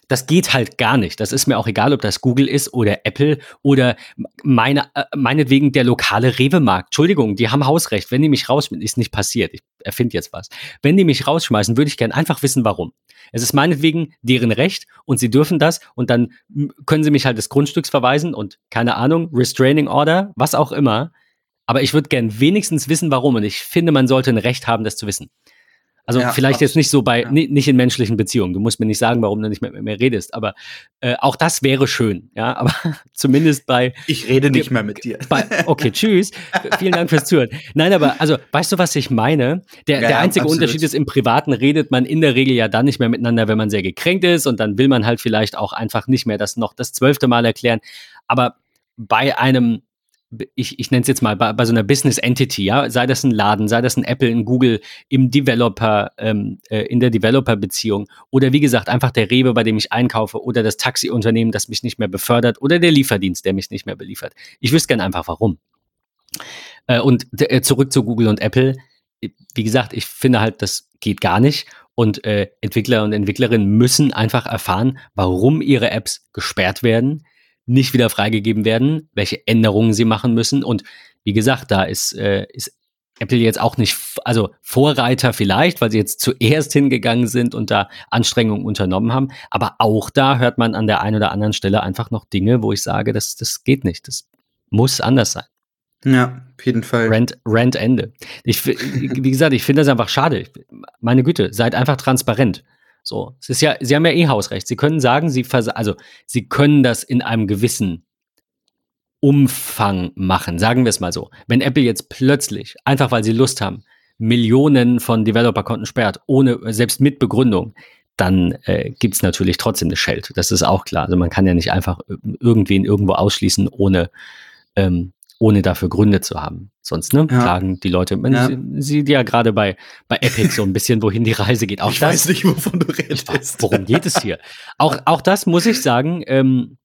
das geht halt gar nicht. Das ist mir auch egal, ob das Google ist oder Apple oder meine, äh, meinetwegen der lokale Rewe-Markt. Entschuldigung, die haben Hausrecht. Wenn die mich rausschmeißen, ist nicht passiert. Ich erfinde jetzt was. Wenn die mich rausschmeißen, würde ich gern einfach wissen, warum. Es ist meinetwegen deren Recht und sie dürfen das und dann können sie mich halt des Grundstücks verweisen und keine Ahnung, Restraining Order, was auch immer. Aber ich würde gern wenigstens wissen, warum. Und ich finde, man sollte ein Recht haben, das zu wissen. Also ja, vielleicht jetzt nicht so bei, ja. nicht in menschlichen Beziehungen. Du musst mir nicht sagen, warum du nicht mehr mit mir redest, aber äh, auch das wäre schön, ja, aber zumindest bei. Ich rede nicht mehr mit dir. Bei, okay, tschüss. Vielen Dank fürs Zuhören. Nein, aber also, weißt du, was ich meine? Der, ja, der einzige absolut. Unterschied ist, im Privaten redet man in der Regel ja dann nicht mehr miteinander, wenn man sehr gekränkt ist und dann will man halt vielleicht auch einfach nicht mehr das noch das zwölfte Mal erklären. Aber bei einem ich, ich nenne es jetzt mal bei, bei so einer Business Entity, ja, sei das ein Laden, sei das ein Apple, ein Google, im Developer, ähm, äh, in der Developer-Beziehung oder wie gesagt, einfach der Rewe, bei dem ich einkaufe oder das Taxiunternehmen, das mich nicht mehr befördert oder der Lieferdienst, der mich nicht mehr beliefert. Ich wüsste gerne einfach warum. Äh, und äh, zurück zu Google und Apple. Wie gesagt, ich finde halt, das geht gar nicht. Und äh, Entwickler und Entwicklerinnen müssen einfach erfahren, warum ihre Apps gesperrt werden, nicht wieder freigegeben werden, welche Änderungen sie machen müssen. Und wie gesagt, da ist, äh, ist Apple jetzt auch nicht, also Vorreiter vielleicht, weil sie jetzt zuerst hingegangen sind und da Anstrengungen unternommen haben. Aber auch da hört man an der einen oder anderen Stelle einfach noch Dinge, wo ich sage, das, das geht nicht. Das muss anders sein. Ja, auf jeden Fall. Rent, Rent Ende. Ich, wie gesagt, ich finde das einfach schade. Meine Güte, seid einfach transparent. So, es ist ja, sie haben ja eh Hausrecht. Sie können sagen, sie also sie können das in einem gewissen Umfang machen, sagen wir es mal so. Wenn Apple jetzt plötzlich, einfach weil sie Lust haben, Millionen von Developer-Konten sperrt, ohne, selbst mit Begründung, dann äh, gibt es natürlich trotzdem eine Shell. Das ist auch klar. Also man kann ja nicht einfach irgendwen irgendwo ausschließen, ohne ähm, ohne dafür Gründe zu haben. Sonst ne, ja. klagen die Leute. Man ja. sieht ja gerade bei, bei Epic so ein bisschen, wohin die Reise geht. Auch ich das, weiß nicht, wovon du redest. Worum geht es hier? Auch, auch das muss ich sagen, ähm,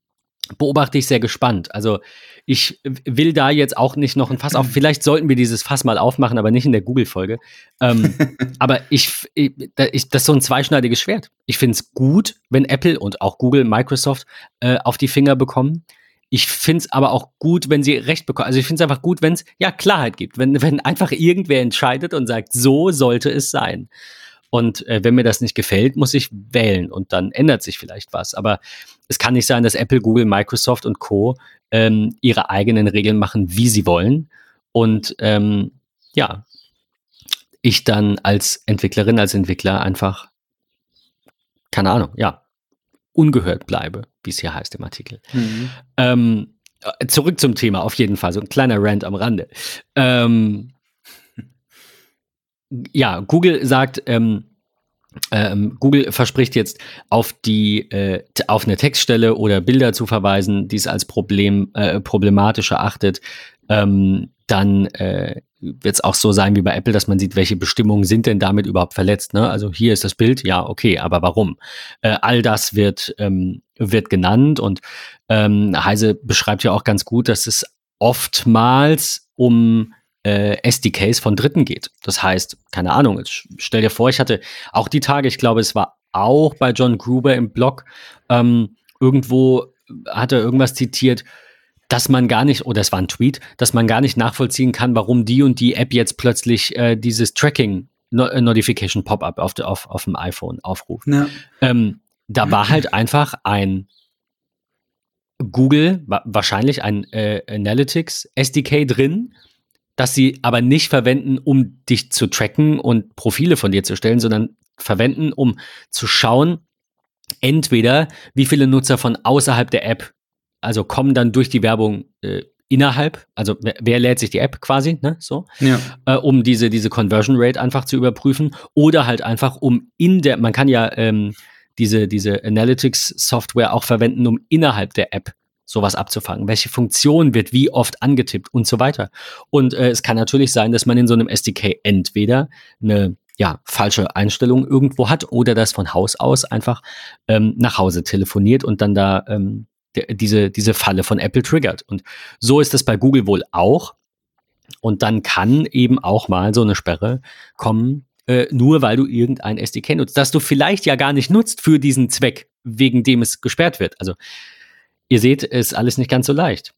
beobachte ich sehr gespannt. Also ich will da jetzt auch nicht noch ein Fass auf. Vielleicht sollten wir dieses Fass mal aufmachen, aber nicht in der Google-Folge. Ähm, aber ich, ich, ich, das ist so ein zweischneidiges Schwert. Ich finde es gut, wenn Apple und auch Google, Microsoft äh, auf die Finger bekommen. Ich finde es aber auch gut, wenn sie Recht bekommen. Also ich finde es einfach gut, wenn es ja Klarheit gibt, wenn, wenn einfach irgendwer entscheidet und sagt, so sollte es sein. Und äh, wenn mir das nicht gefällt, muss ich wählen und dann ändert sich vielleicht was. Aber es kann nicht sein, dass Apple, Google, Microsoft und Co. Ähm, ihre eigenen Regeln machen, wie sie wollen. Und ähm, ja, ich dann als Entwicklerin, als Entwickler einfach, keine Ahnung, ja, ungehört bleibe, wie es hier heißt im Artikel. Mhm. Ähm, äh, zurück zum Thema, auf jeden Fall, so ein kleiner Rant am Rande. Ähm, ja, Google sagt, ähm, ähm, Google verspricht jetzt auf die äh, auf eine Textstelle oder Bilder zu verweisen, die es als Problem äh, problematisch erachtet, ähm, dann äh, wird es auch so sein wie bei Apple, dass man sieht, welche Bestimmungen sind denn damit überhaupt verletzt. Ne? Also hier ist das Bild, ja, okay, aber warum? Äh, all das wird, ähm, wird genannt und ähm, Heise beschreibt ja auch ganz gut, dass es oftmals um äh, SDKs von Dritten geht. Das heißt, keine Ahnung, jetzt stell dir vor, ich hatte auch die Tage, ich glaube, es war auch bei John Gruber im Blog, ähm, irgendwo hat er irgendwas zitiert, dass man gar nicht, oder es war ein Tweet, dass man gar nicht nachvollziehen kann, warum die und die App jetzt plötzlich äh, dieses Tracking äh, Notification Pop-up auf, auf, auf dem iPhone aufruft. Ja. Ähm, da war halt einfach ein Google, wahrscheinlich ein äh, Analytics SDK drin, das sie aber nicht verwenden, um dich zu tracken und Profile von dir zu stellen, sondern verwenden, um zu schauen, entweder wie viele Nutzer von außerhalb der App also kommen dann durch die Werbung äh, innerhalb, also wer, wer, lädt sich die App quasi, ne, so, ja. äh, um diese, diese Conversion Rate einfach zu überprüfen oder halt einfach um in der, man kann ja ähm, diese, diese Analytics-Software auch verwenden, um innerhalb der App sowas abzufangen. Welche Funktion wird wie oft angetippt und so weiter. Und äh, es kann natürlich sein, dass man in so einem SDK entweder eine ja, falsche Einstellung irgendwo hat oder das von Haus aus einfach ähm, nach Hause telefoniert und dann da ähm, diese, diese Falle von Apple triggert. Und so ist es bei Google wohl auch. Und dann kann eben auch mal so eine Sperre kommen, äh, nur weil du irgendein SDK nutzt, das du vielleicht ja gar nicht nutzt für diesen Zweck, wegen dem es gesperrt wird. Also ihr seht, ist alles nicht ganz so leicht.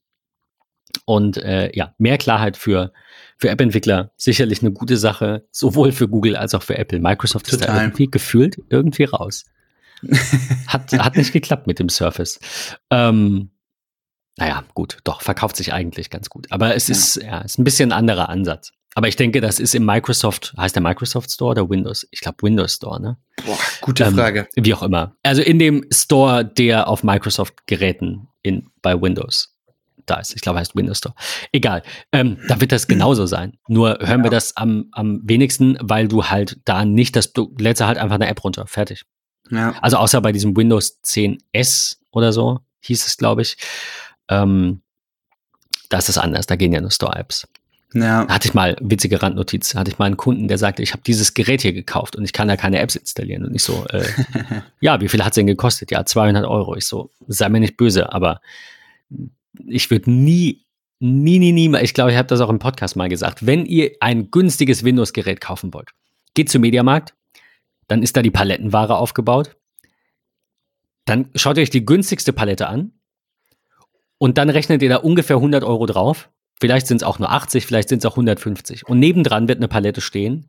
Und äh, ja, mehr Klarheit für, für App-Entwickler sicherlich eine gute Sache, sowohl für Google als auch für Apple. Microsoft Total. ist da irgendwie gefühlt irgendwie raus. hat, hat nicht geklappt mit dem Surface. Ähm, naja, gut, doch, verkauft sich eigentlich ganz gut. Aber es ja. ist, ja, ist ein bisschen ein anderer Ansatz. Aber ich denke, das ist im Microsoft, heißt der Microsoft Store oder Windows? Ich glaube Windows Store, ne? Boah, gute ähm, Frage. Wie auch immer. Also in dem Store, der auf Microsoft-Geräten in, bei Windows da ist. Ich glaube, heißt Windows Store. Egal. Ähm, da wird das genauso sein. Nur hören ja. wir das am, am wenigsten, weil du halt da nicht das, du lädst halt einfach eine App runter. Fertig. Ja. Also außer bei diesem Windows 10S oder so, hieß es, glaube ich. Ähm, da ist es anders. Da gehen ja nur Store-Apps. Ja. Da hatte ich mal, witzige Randnotiz, hatte ich mal einen Kunden, der sagte, ich habe dieses Gerät hier gekauft und ich kann da keine Apps installieren. Und ich so, äh, ja, wie viel hat es denn gekostet? Ja, 200 Euro. Ich so, sei mir nicht böse, aber ich würde nie, nie, nie, nie, ich glaube, ich habe das auch im Podcast mal gesagt, wenn ihr ein günstiges Windows-Gerät kaufen wollt, geht zum Mediamarkt, dann ist da die Palettenware aufgebaut. Dann schaut euch die günstigste Palette an und dann rechnet ihr da ungefähr 100 Euro drauf Vielleicht sind es auch nur 80, vielleicht sind es auch 150. Und nebendran wird eine Palette stehen,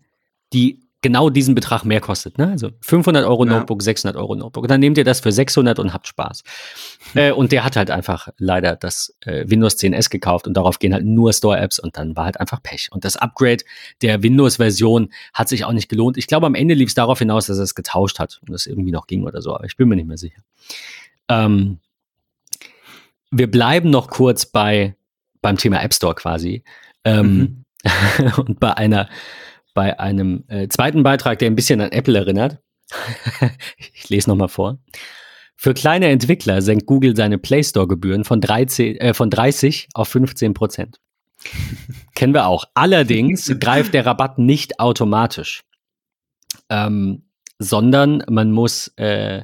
die genau diesen Betrag mehr kostet. Ne? Also 500 Euro ja. Notebook, 600 Euro Notebook. Und dann nehmt ihr das für 600 und habt Spaß. äh, und der hat halt einfach leider das äh, Windows 10S gekauft und darauf gehen halt nur Store-Apps und dann war halt einfach Pech. Und das Upgrade der Windows-Version hat sich auch nicht gelohnt. Ich glaube, am Ende lief es darauf hinaus, dass er es getauscht hat und es irgendwie noch ging oder so, aber ich bin mir nicht mehr sicher. Ähm, wir bleiben noch kurz bei beim Thema App Store quasi. Ähm, mhm. und bei einer, bei einem äh, zweiten Beitrag, der ein bisschen an Apple erinnert. ich lese nochmal vor. Für kleine Entwickler senkt Google seine Play Store-Gebühren von, äh, von 30 auf 15 Prozent. Kennen wir auch. Allerdings greift der Rabatt nicht automatisch, ähm, sondern man muss äh,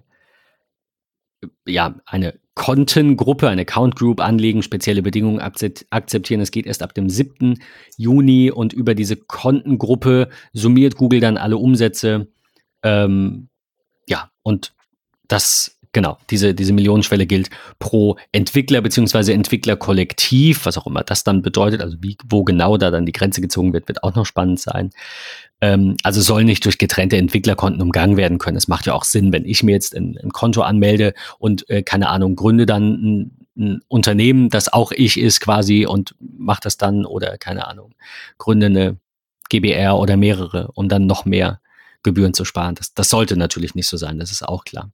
ja eine Kontengruppe, eine Account Group anlegen, spezielle Bedingungen akzeptieren. Es geht erst ab dem 7. Juni und über diese Kontengruppe summiert Google dann alle Umsätze. Ähm, ja, und das, genau, diese, diese Millionenschwelle gilt pro Entwickler bzw. Entwicklerkollektiv, was auch immer das dann bedeutet, also wie, wo genau da dann die Grenze gezogen wird, wird auch noch spannend sein. Ähm, also soll nicht durch getrennte Entwicklerkonten umgangen werden können. Es macht ja auch Sinn, wenn ich mir jetzt ein, ein Konto anmelde und äh, keine Ahnung, gründe dann ein, ein, Unternehmen, das auch ich ist quasi und mache das dann oder keine Ahnung, gründe eine GBR oder mehrere, um dann noch mehr Gebühren zu sparen. Das, das sollte natürlich nicht so sein, das ist auch klar.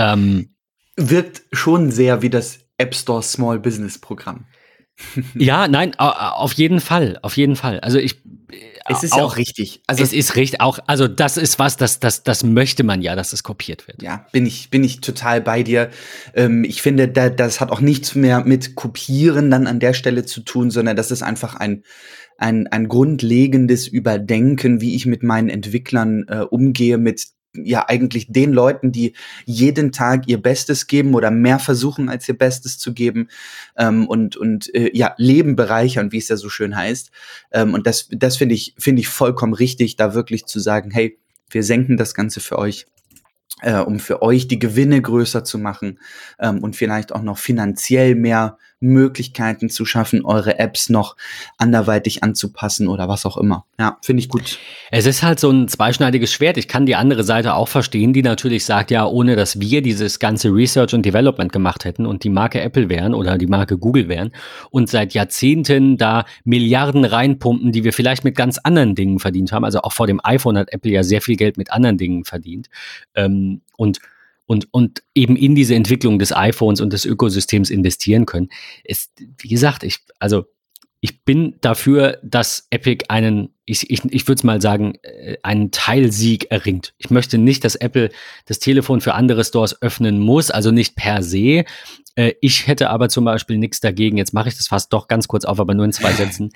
Ähm, Wirkt schon sehr wie das App Store Small Business Programm. ja, nein, auf jeden Fall, auf jeden Fall. Also ich es ist auch, ja auch richtig. Also es ist richtig, auch, also das ist was, das, das, das möchte man ja, dass es kopiert wird. Ja, bin ich, bin ich total bei dir. Ähm, ich finde, da, das hat auch nichts mehr mit Kopieren dann an der Stelle zu tun, sondern das ist einfach ein, ein, ein grundlegendes Überdenken, wie ich mit meinen Entwicklern äh, umgehe, mit ja eigentlich den Leuten, die jeden Tag ihr Bestes geben oder mehr versuchen, als ihr Bestes zu geben ähm, und, und äh, ja, Leben bereichern, wie es ja so schön heißt. Ähm, und das, das finde ich, finde ich vollkommen richtig, da wirklich zu sagen, hey, wir senken das Ganze für euch äh, um für euch die Gewinne größer zu machen ähm, und vielleicht auch noch finanziell mehr Möglichkeiten zu schaffen, eure Apps noch anderweitig anzupassen oder was auch immer. Ja, finde ich gut. Es ist halt so ein zweischneidiges Schwert. Ich kann die andere Seite auch verstehen, die natürlich sagt, ja, ohne dass wir dieses ganze Research und Development gemacht hätten und die Marke Apple wären oder die Marke Google wären und seit Jahrzehnten da Milliarden reinpumpen, die wir vielleicht mit ganz anderen Dingen verdient haben. Also auch vor dem iPhone hat Apple ja sehr viel Geld mit anderen Dingen verdient. Ähm, und und, und eben in diese Entwicklung des iPhones und des Ökosystems investieren können. Ist, wie gesagt, ich, also ich bin dafür, dass Epic einen, ich, ich, ich würde es mal sagen, äh, einen Teilsieg erringt. Ich möchte nicht, dass Apple das Telefon für andere Stores öffnen muss, also nicht per se. Äh, ich hätte aber zum Beispiel nichts dagegen, jetzt mache ich das fast doch ganz kurz auf, aber nur in zwei Sätzen.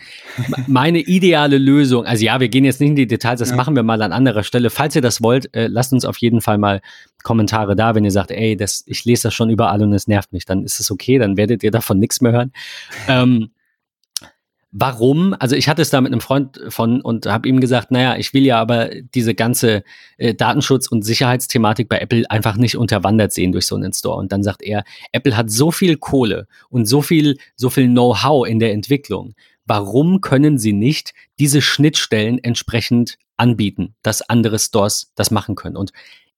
Meine ideale Lösung, also ja, wir gehen jetzt nicht in die Details, das ja. machen wir mal an anderer Stelle. Falls ihr das wollt, äh, lasst uns auf jeden Fall mal Kommentare da, wenn ihr sagt, ey, das, ich lese das schon überall und es nervt mich, dann ist es okay, dann werdet ihr davon nichts mehr hören. Ähm, warum, also ich hatte es da mit einem Freund von und habe ihm gesagt, naja, ich will ja aber diese ganze äh, Datenschutz- und Sicherheitsthematik bei Apple einfach nicht unterwandert sehen durch so einen Store. Und dann sagt er, Apple hat so viel Kohle und so viel, so viel Know-how in der Entwicklung. Warum können sie nicht diese Schnittstellen entsprechend anbieten, dass andere Stores das machen können? Und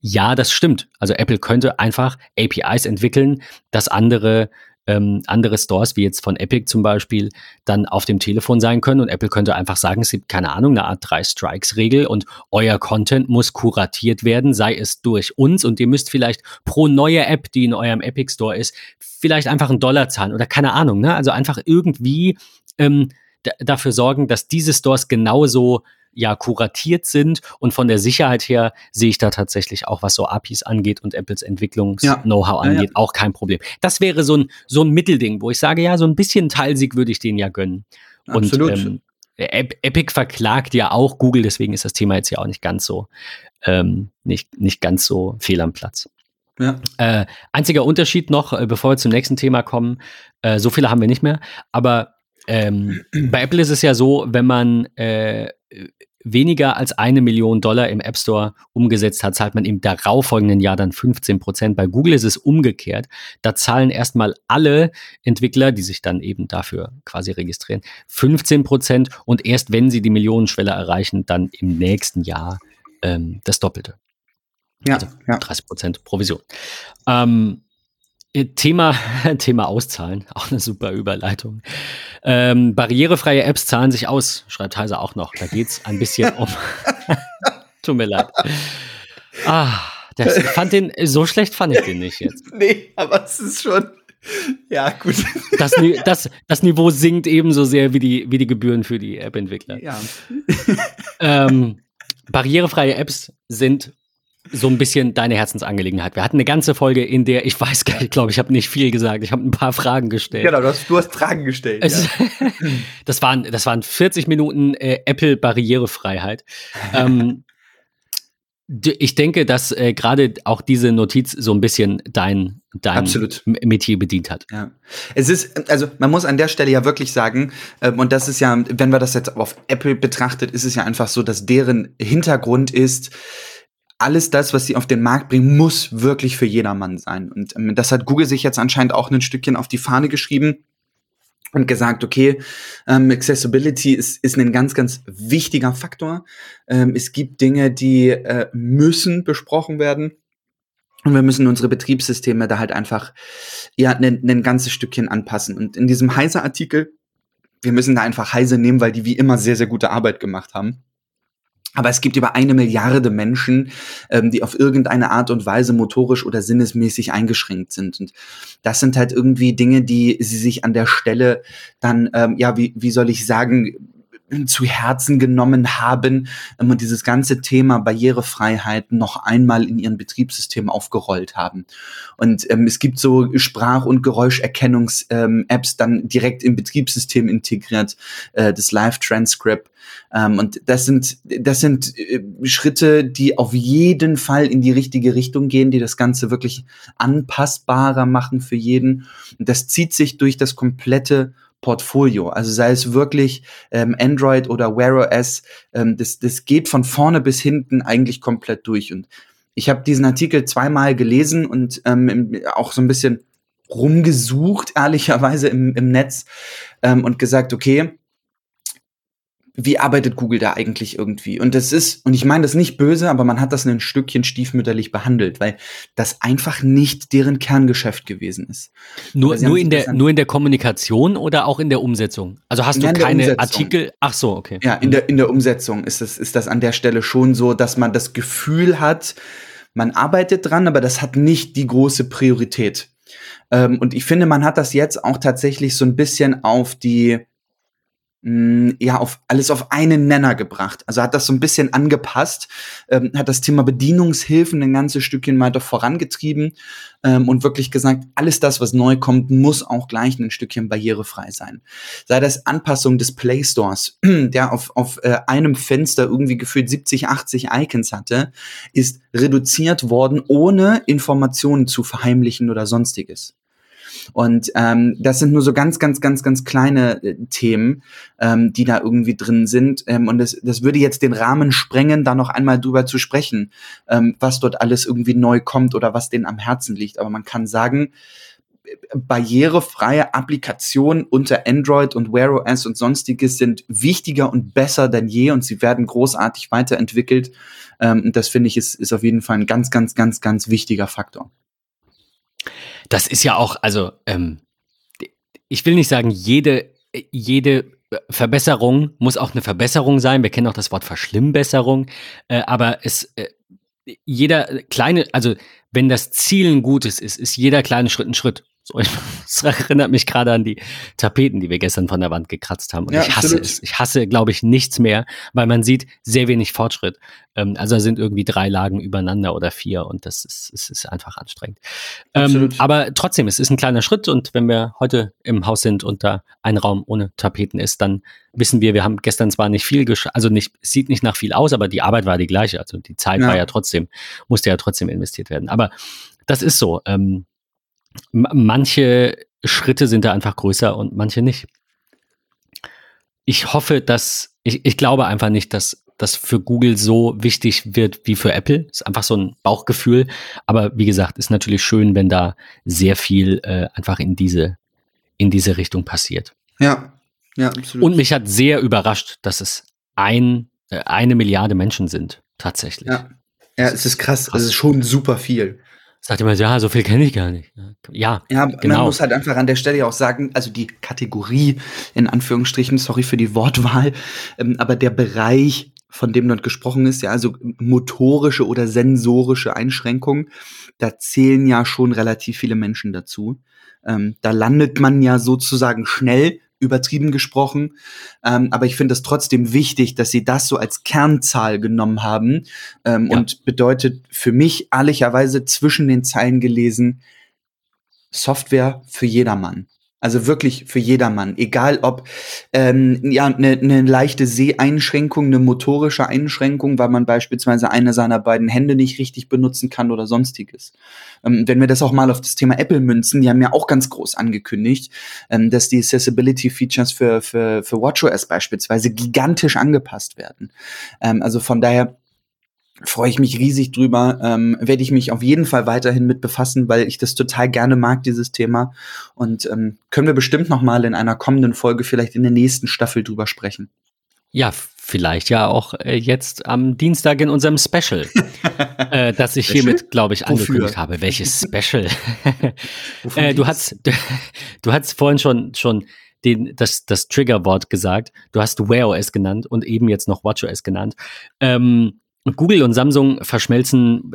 ja, das stimmt. Also Apple könnte einfach APIs entwickeln, dass andere ähm, andere Stores, wie jetzt von Epic zum Beispiel, dann auf dem Telefon sein können und Apple könnte einfach sagen, es gibt keine Ahnung, eine Art Drei-Strikes-Regel und euer Content muss kuratiert werden, sei es durch uns und ihr müsst vielleicht pro neue App, die in eurem Epic Store ist, vielleicht einfach einen Dollar zahlen oder keine Ahnung, ne? Also einfach irgendwie ähm, dafür sorgen, dass diese Stores genauso ja kuratiert sind und von der Sicherheit her sehe ich da tatsächlich auch, was so APIs angeht und Apples Entwicklungs-Know-how ja. angeht, ja, auch kein Problem. Das wäre so ein, so ein Mittelding, wo ich sage, ja, so ein bisschen Teilsieg würde ich denen ja gönnen. Absolut. Und ähm, Epic verklagt ja auch Google, deswegen ist das Thema jetzt ja auch nicht ganz so, ähm, nicht, nicht ganz so fehl am Platz. Ja. Äh, einziger Unterschied noch, äh, bevor wir zum nächsten Thema kommen, äh, so viele haben wir nicht mehr, aber ähm, bei Apple ist es ja so, wenn man äh, weniger als eine Million Dollar im App Store umgesetzt hat, zahlt man im darauffolgenden Jahr dann 15 Prozent. Bei Google ist es umgekehrt. Da zahlen erstmal alle Entwickler, die sich dann eben dafür quasi registrieren, 15 Prozent und erst wenn sie die Millionenschwelle erreichen, dann im nächsten Jahr ähm, das Doppelte. Ja, also ja. 30 Prozent Provision. Ähm, äh, Thema, Thema Auszahlen, auch eine super Überleitung. Ähm, barrierefreie Apps zahlen sich aus, schreibt Heiser auch noch. Da geht es ein bisschen um. Tut mir leid. Ah, das, fand den, so schlecht fand ich den nicht jetzt. Nee, aber es ist schon. Ja, gut. Das, das, das Niveau sinkt ebenso sehr wie die, wie die Gebühren für die App-Entwickler. Ja. Ähm, barrierefreie Apps sind so ein bisschen deine Herzensangelegenheit. Wir hatten eine ganze Folge, in der ich weiß gar nicht, ich glaube, ich habe nicht viel gesagt. Ich habe ein paar Fragen gestellt. Genau, du hast, du hast Fragen gestellt. Es, ja. das, waren, das waren 40 Minuten äh, Apple-Barrierefreiheit. ähm, ich denke, dass äh, gerade auch diese Notiz so ein bisschen dein, dein Absolut. Metier bedient hat. Ja. Es ist, also man muss an der Stelle ja wirklich sagen, ähm, und das ist ja, wenn man das jetzt auf Apple betrachtet, ist es ja einfach so, dass deren Hintergrund ist, alles das, was sie auf den Markt bringen, muss wirklich für jedermann sein. Und ähm, das hat Google sich jetzt anscheinend auch ein Stückchen auf die Fahne geschrieben und gesagt, okay, ähm, Accessibility ist, ist ein ganz, ganz wichtiger Faktor. Ähm, es gibt Dinge, die äh, müssen besprochen werden. Und wir müssen unsere Betriebssysteme da halt einfach ja ein, ein ganzes Stückchen anpassen. Und in diesem Heise-Artikel, wir müssen da einfach Heise nehmen, weil die wie immer sehr, sehr gute Arbeit gemacht haben. Aber es gibt über eine Milliarde Menschen, ähm, die auf irgendeine Art und Weise motorisch oder sinnesmäßig eingeschränkt sind. Und das sind halt irgendwie Dinge, die sie sich an der Stelle dann, ähm, ja, wie, wie soll ich sagen, zu Herzen genommen haben ähm, und dieses ganze Thema Barrierefreiheit noch einmal in ihren Betriebssystem aufgerollt haben. Und ähm, es gibt so Sprach- und Geräuscherkennungs-Apps ähm, dann direkt im Betriebssystem integriert, äh, das Live-Transcript. Ähm, und das sind, das sind äh, Schritte, die auf jeden Fall in die richtige Richtung gehen, die das Ganze wirklich anpassbarer machen für jeden. Und das zieht sich durch das komplette Portfolio. Also sei es wirklich ähm, Android oder Wear OS, ähm, das, das geht von vorne bis hinten eigentlich komplett durch. Und ich habe diesen Artikel zweimal gelesen und ähm, auch so ein bisschen rumgesucht, ehrlicherweise im, im Netz ähm, und gesagt, okay, wie arbeitet Google da eigentlich irgendwie? Und das ist, und ich meine das nicht böse, aber man hat das ein Stückchen stiefmütterlich behandelt, weil das einfach nicht deren Kerngeschäft gewesen ist. Nur, nur, in der, nur in der Kommunikation oder auch in der Umsetzung? Also hast du keine Artikel? Ach so, okay. Ja, in der, in der Umsetzung ist das, ist das an der Stelle schon so, dass man das Gefühl hat, man arbeitet dran, aber das hat nicht die große Priorität. Ähm, und ich finde, man hat das jetzt auch tatsächlich so ein bisschen auf die, ja, auf alles auf einen Nenner gebracht. Also hat das so ein bisschen angepasst, ähm, hat das Thema Bedienungshilfen ein ganzes Stückchen weiter vorangetrieben ähm, und wirklich gesagt, alles das, was neu kommt, muss auch gleich ein Stückchen barrierefrei sein. Sei das Anpassung des Play Stores, der auf, auf äh, einem Fenster irgendwie gefühlt 70, 80 Icons hatte, ist reduziert worden, ohne Informationen zu verheimlichen oder sonstiges. Und ähm, das sind nur so ganz, ganz, ganz, ganz kleine äh, Themen, ähm, die da irgendwie drin sind. Ähm, und das, das würde jetzt den Rahmen sprengen, da noch einmal drüber zu sprechen, ähm, was dort alles irgendwie neu kommt oder was denen am Herzen liegt. Aber man kann sagen, barrierefreie Applikationen unter Android und Wear OS und sonstiges sind wichtiger und besser denn je und sie werden großartig weiterentwickelt. Ähm, und das finde ich ist, ist auf jeden Fall ein ganz, ganz, ganz, ganz wichtiger Faktor. Das ist ja auch, also ähm, ich will nicht sagen, jede, jede Verbesserung muss auch eine Verbesserung sein. Wir kennen auch das Wort Verschlimmbesserung, äh, aber es äh, jeder kleine, also wenn das Ziel ein gutes ist, ist jeder kleine Schritt ein Schritt. So, das erinnert mich gerade an die Tapeten, die wir gestern von der Wand gekratzt haben. Und ja, ich hasse absolut. es. Ich hasse, glaube ich, nichts mehr, weil man sieht sehr wenig Fortschritt. Ähm, also da sind irgendwie drei Lagen übereinander oder vier und das ist, ist, ist einfach anstrengend. Ähm, aber trotzdem, es ist ein kleiner Schritt und wenn wir heute im Haus sind und da ein Raum ohne Tapeten ist, dann wissen wir, wir haben gestern zwar nicht viel, also nicht, sieht nicht nach viel aus, aber die Arbeit war die gleiche. Also die Zeit ja. war ja trotzdem, musste ja trotzdem investiert werden. Aber das ist so. Ähm, manche Schritte sind da einfach größer und manche nicht. Ich hoffe, dass, ich, ich glaube einfach nicht, dass das für Google so wichtig wird wie für Apple. Ist einfach so ein Bauchgefühl. Aber wie gesagt, ist natürlich schön, wenn da sehr viel äh, einfach in diese, in diese Richtung passiert. Ja, ja, absolut. Und mich hat sehr überrascht, dass es ein, äh, eine Milliarde Menschen sind, tatsächlich. Ja, ja es ist krass. krass. Es ist schon super viel. Sagt immer, ja, so viel kenne ich gar nicht. Ja, ja genau. man muss halt einfach an der Stelle auch sagen, also die Kategorie, in Anführungsstrichen, sorry für die Wortwahl, ähm, aber der Bereich, von dem dort gesprochen ist, ja, also motorische oder sensorische Einschränkungen, da zählen ja schon relativ viele Menschen dazu. Ähm, da landet man ja sozusagen schnell übertrieben gesprochen. Ähm, aber ich finde es trotzdem wichtig, dass sie das so als Kernzahl genommen haben ähm, ja. und bedeutet für mich ehrlicherweise zwischen den Zeilen gelesen Software für jedermann. Also wirklich für jedermann, egal ob ähm, ja eine ne leichte Seheinschränkung, eine motorische Einschränkung, weil man beispielsweise eine seiner beiden Hände nicht richtig benutzen kann oder sonstiges. Ähm, wenn wir das auch mal auf das Thema Apple münzen, die haben ja auch ganz groß angekündigt, ähm, dass die Accessibility Features für für für WatchOS beispielsweise gigantisch angepasst werden. Ähm, also von daher freue ich mich riesig drüber. Ähm, Werde ich mich auf jeden Fall weiterhin mit befassen, weil ich das total gerne mag, dieses Thema. Und ähm, können wir bestimmt noch mal in einer kommenden Folge, vielleicht in der nächsten Staffel drüber sprechen. Ja, vielleicht ja auch äh, jetzt am Dienstag in unserem Special, äh, das ich hiermit, glaube ich, angekündigt habe. Welches Special? äh, du hast, du, du hast vorhin schon schon den, das, das Triggerwort gesagt. Du hast Wear OS genannt und eben jetzt noch WatchOS genannt. Ähm, Google und Samsung verschmelzen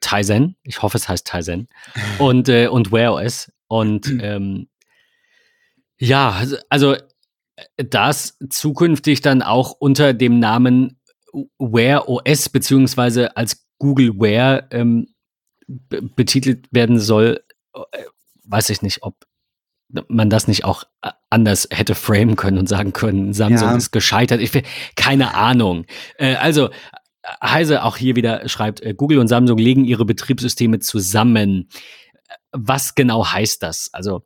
Tizen, ich hoffe, es heißt Tizen, und, äh, und Wear OS. Und ähm, ja, also das zukünftig dann auch unter dem Namen Wear OS beziehungsweise als Google Wear ähm, betitelt werden soll, äh, weiß ich nicht, ob man das nicht auch anders hätte framen können und sagen können, Samsung ja. ist gescheitert. Ich will, keine Ahnung. Äh, also Heise auch hier wieder schreibt, äh, Google und Samsung legen ihre Betriebssysteme zusammen. Was genau heißt das? Also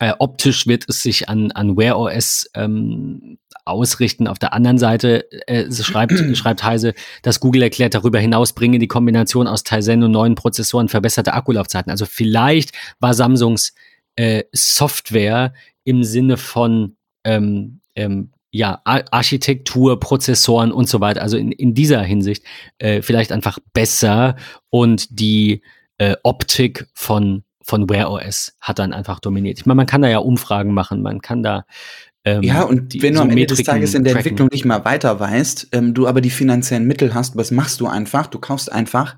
äh, optisch wird es sich an, an Wear OS ähm, ausrichten. Auf der anderen Seite äh, schreibt, schreibt Heise, dass Google erklärt, darüber hinaus bringe die Kombination aus Tizen und neuen Prozessoren verbesserte Akkulaufzeiten. Also vielleicht war Samsungs äh, Software im Sinne von ähm, ähm, ja, Architektur, Prozessoren und so weiter. Also in, in dieser Hinsicht äh, vielleicht einfach besser und die äh, Optik von, von Wear OS hat dann einfach dominiert. Ich meine, man kann da ja Umfragen machen, man kann da ähm, ja, und die, wenn du so am Ende des Tages in der tracken. Entwicklung nicht mal weiter weißt, ähm, du aber die finanziellen Mittel hast, was machst du einfach? Du kaufst einfach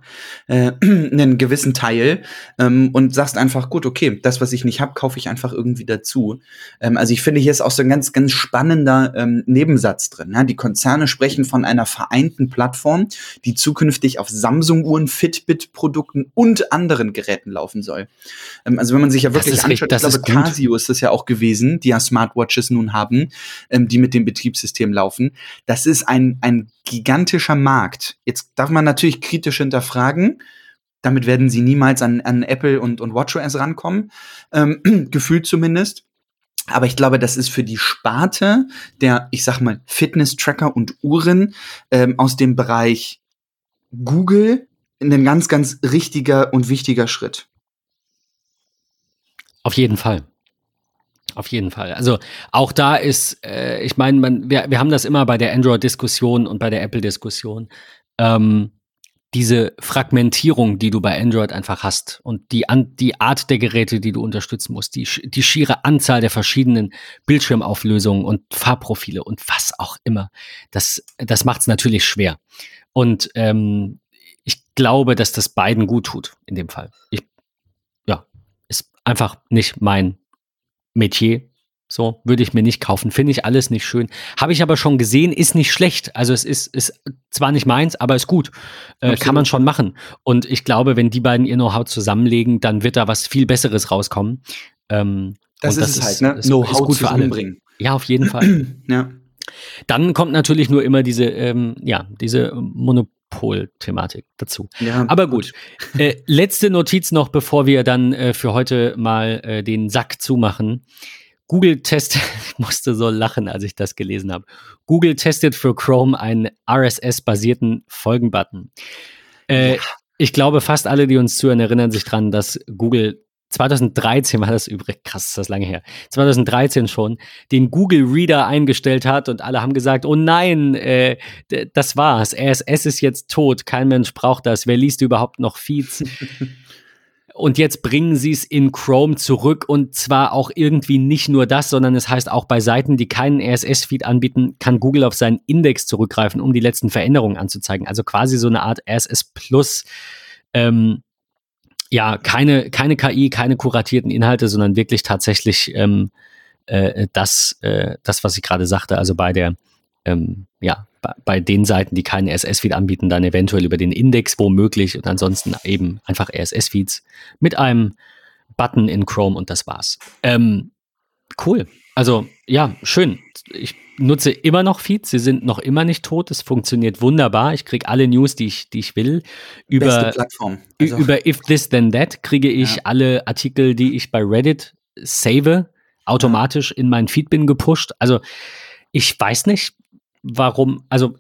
äh, einen gewissen Teil ähm, und sagst einfach, gut, okay, das, was ich nicht habe, kaufe ich einfach irgendwie dazu. Ähm, also ich finde, hier ist auch so ein ganz, ganz spannender ähm, Nebensatz drin. Ja? Die Konzerne sprechen von einer vereinten Plattform, die zukünftig auf Samsung-Uhren, Fitbit-Produkten und anderen Geräten laufen soll. Ähm, also wenn man sich ja wirklich anschaut, ich glaube, Casio ist das ja auch gewesen, die ja Smartwatches nun haben, ähm, die mit dem Betriebssystem laufen. Das ist ein, ein gigantischer Markt. Jetzt darf man natürlich kritisch hinterfragen, damit werden sie niemals an, an Apple und, und WatchOS rankommen, ähm, gefühlt zumindest. Aber ich glaube, das ist für die Sparte der, ich sag mal, Fitness-Tracker und Uhren ähm, aus dem Bereich Google ein ganz, ganz richtiger und wichtiger Schritt. Auf jeden Fall. Auf jeden Fall. Also auch da ist, äh, ich meine, wir, wir haben das immer bei der Android-Diskussion und bei der Apple-Diskussion. Ähm, diese Fragmentierung, die du bei Android einfach hast und die, an, die Art der Geräte, die du unterstützen musst, die, die schiere Anzahl der verschiedenen Bildschirmauflösungen und Farbprofile und was auch immer, das, das macht es natürlich schwer. Und ähm, ich glaube, dass das beiden gut tut in dem Fall. Ich, ja, ist einfach nicht mein Metier. So, würde ich mir nicht kaufen. Finde ich alles nicht schön. Habe ich aber schon gesehen, ist nicht schlecht. Also es ist, ist zwar nicht meins, aber ist gut. Äh, kann man schon machen. Und ich glaube, wenn die beiden ihr Know-how zusammenlegen, dann wird da was viel Besseres rauskommen. Ähm, das, ist das es halt, ne? Know-how für alle. Bringen. Ja, auf jeden Fall. ja. Dann kommt natürlich nur immer diese, ähm, ja, diese Monopol-Thematik dazu. Ja, Aber gut. äh, letzte Notiz noch, bevor wir dann äh, für heute mal äh, den Sack zumachen. Google testet, ich musste so lachen, als ich das gelesen habe. Google testet für Chrome einen RSS-basierten Folgenbutton. Äh, ja. Ich glaube, fast alle, die uns zuhören, erinnern sich dran, dass Google 2013 war das übrig, krass, ist das lange her, 2013 schon, den Google Reader eingestellt hat und alle haben gesagt, oh nein, äh, das war's, RSS ist jetzt tot, kein Mensch braucht das, wer liest überhaupt noch Feeds? und jetzt bringen sie es in Chrome zurück und zwar auch irgendwie nicht nur das, sondern es heißt auch bei Seiten, die keinen RSS-Feed anbieten, kann Google auf seinen Index zurückgreifen, um die letzten Veränderungen anzuzeigen. Also quasi so eine Art RSS Plus ähm, ja, keine, keine KI, keine kuratierten Inhalte, sondern wirklich tatsächlich ähm, äh, das, äh, das, was ich gerade sagte, also bei der, ähm, ja, bei, den Seiten, die keinen RSS-Feed anbieten, dann eventuell über den Index womöglich und ansonsten eben einfach RSS-Feeds mit einem Button in Chrome und das war's. Ähm, cool. Also ja, schön. Ich nutze immer noch Feeds, sie sind noch immer nicht tot, es funktioniert wunderbar. Ich kriege alle News, die ich, die ich will. Über, also, über If This Then That kriege ich ja. alle Artikel, die ich bei Reddit save, automatisch in meinen Feed bin gepusht. Also ich weiß nicht, warum, also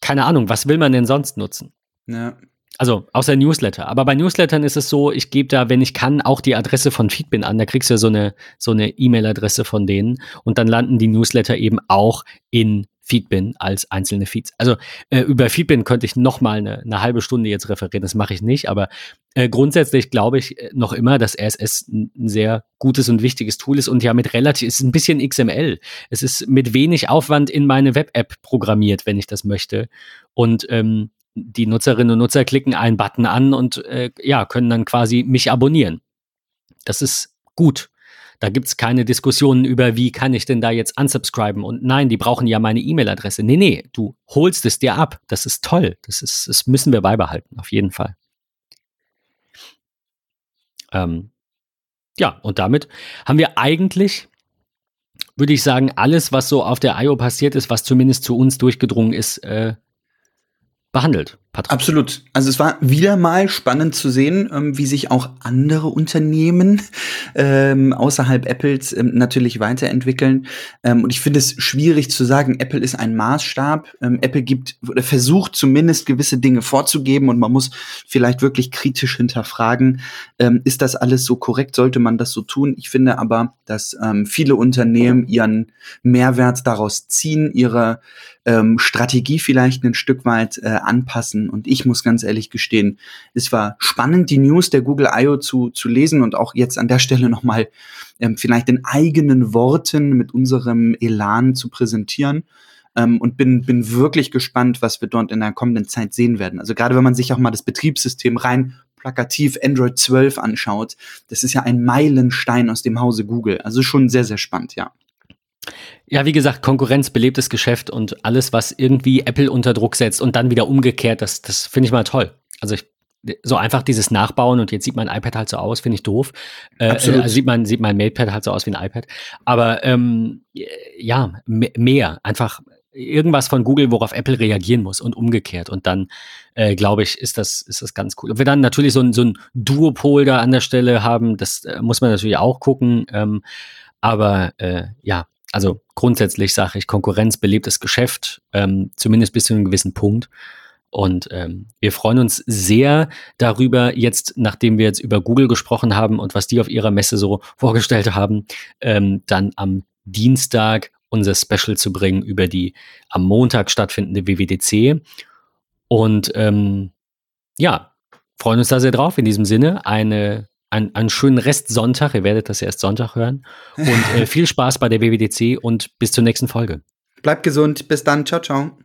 keine Ahnung, was will man denn sonst nutzen? Ja. Also außer Newsletter. Aber bei Newslettern ist es so, ich gebe da, wenn ich kann, auch die Adresse von Feedbin an. Da kriegst du ja so eine so eine E-Mail-Adresse von denen und dann landen die Newsletter eben auch in Feedbin als einzelne Feeds. Also äh, über Feedbin könnte ich noch mal eine, eine halbe Stunde jetzt referieren. Das mache ich nicht. Aber äh, grundsätzlich glaube ich äh, noch immer, dass RSS ein sehr gutes und wichtiges Tool ist und ja mit relativ, ist ein bisschen XML. Es ist mit wenig Aufwand in meine Web-App programmiert, wenn ich das möchte. Und ähm, die Nutzerinnen und Nutzer klicken einen Button an und äh, ja, können dann quasi mich abonnieren. Das ist gut. Da gibt es keine Diskussionen über, wie kann ich denn da jetzt unsubscriben und nein, die brauchen ja meine E-Mail-Adresse. Nee, nee, du holst es dir ab. Das ist toll. Das, ist, das müssen wir beibehalten, auf jeden Fall. Ähm, ja, und damit haben wir eigentlich, würde ich sagen, alles, was so auf der I.O. passiert ist, was zumindest zu uns durchgedrungen ist, äh, behandelt. Patrick. Absolut. Also es war wieder mal spannend zu sehen, ähm, wie sich auch andere Unternehmen ähm, außerhalb Apples ähm, natürlich weiterentwickeln. Ähm, und ich finde es schwierig zu sagen, Apple ist ein Maßstab. Ähm, Apple gibt oder versucht zumindest gewisse Dinge vorzugeben und man muss vielleicht wirklich kritisch hinterfragen, ähm, ist das alles so korrekt? Sollte man das so tun? Ich finde aber, dass viele Unternehmen ihren Mehrwert daraus ziehen, ihre Strategie vielleicht ein Stück weit äh, anpassen und ich muss ganz ehrlich gestehen, es war spannend, die News der Google I.O. zu, zu lesen und auch jetzt an der Stelle nochmal ähm, vielleicht in eigenen Worten mit unserem Elan zu präsentieren. Ähm, und bin, bin wirklich gespannt, was wir dort in der kommenden Zeit sehen werden. Also gerade wenn man sich auch mal das Betriebssystem rein plakativ Android 12 anschaut, das ist ja ein Meilenstein aus dem Hause Google. Also schon sehr, sehr spannend, ja. Ja, wie gesagt, Konkurrenz belebtes Geschäft und alles, was irgendwie Apple unter Druck setzt und dann wieder umgekehrt, das, das finde ich mal toll. Also ich, so einfach dieses Nachbauen und jetzt sieht mein iPad halt so aus, finde ich doof. Äh, Absolut. also sieht mein, sieht mein MatePad halt so aus wie ein iPad. Aber ähm, ja, mehr, einfach irgendwas von Google, worauf Apple reagieren muss und umgekehrt. Und dann, äh, glaube ich, ist das, ist das ganz cool. Ob wir dann natürlich so ein, so ein Duopol da an der Stelle haben, das äh, muss man natürlich auch gucken. Ähm, aber äh, ja, also grundsätzlich sage ich, Konkurrenz belebt das Geschäft, ähm, zumindest bis zu einem gewissen Punkt. Und ähm, wir freuen uns sehr darüber, jetzt, nachdem wir jetzt über Google gesprochen haben und was die auf ihrer Messe so vorgestellt haben, ähm, dann am Dienstag unser Special zu bringen über die am Montag stattfindende WWDC. Und ähm, ja, freuen uns da sehr drauf. In diesem Sinne, eine, einen, einen schönen Restsonntag. Ihr werdet das erst Sonntag hören. Und äh, viel Spaß bei der WWDC und bis zur nächsten Folge. Bleibt gesund. Bis dann. Ciao, ciao.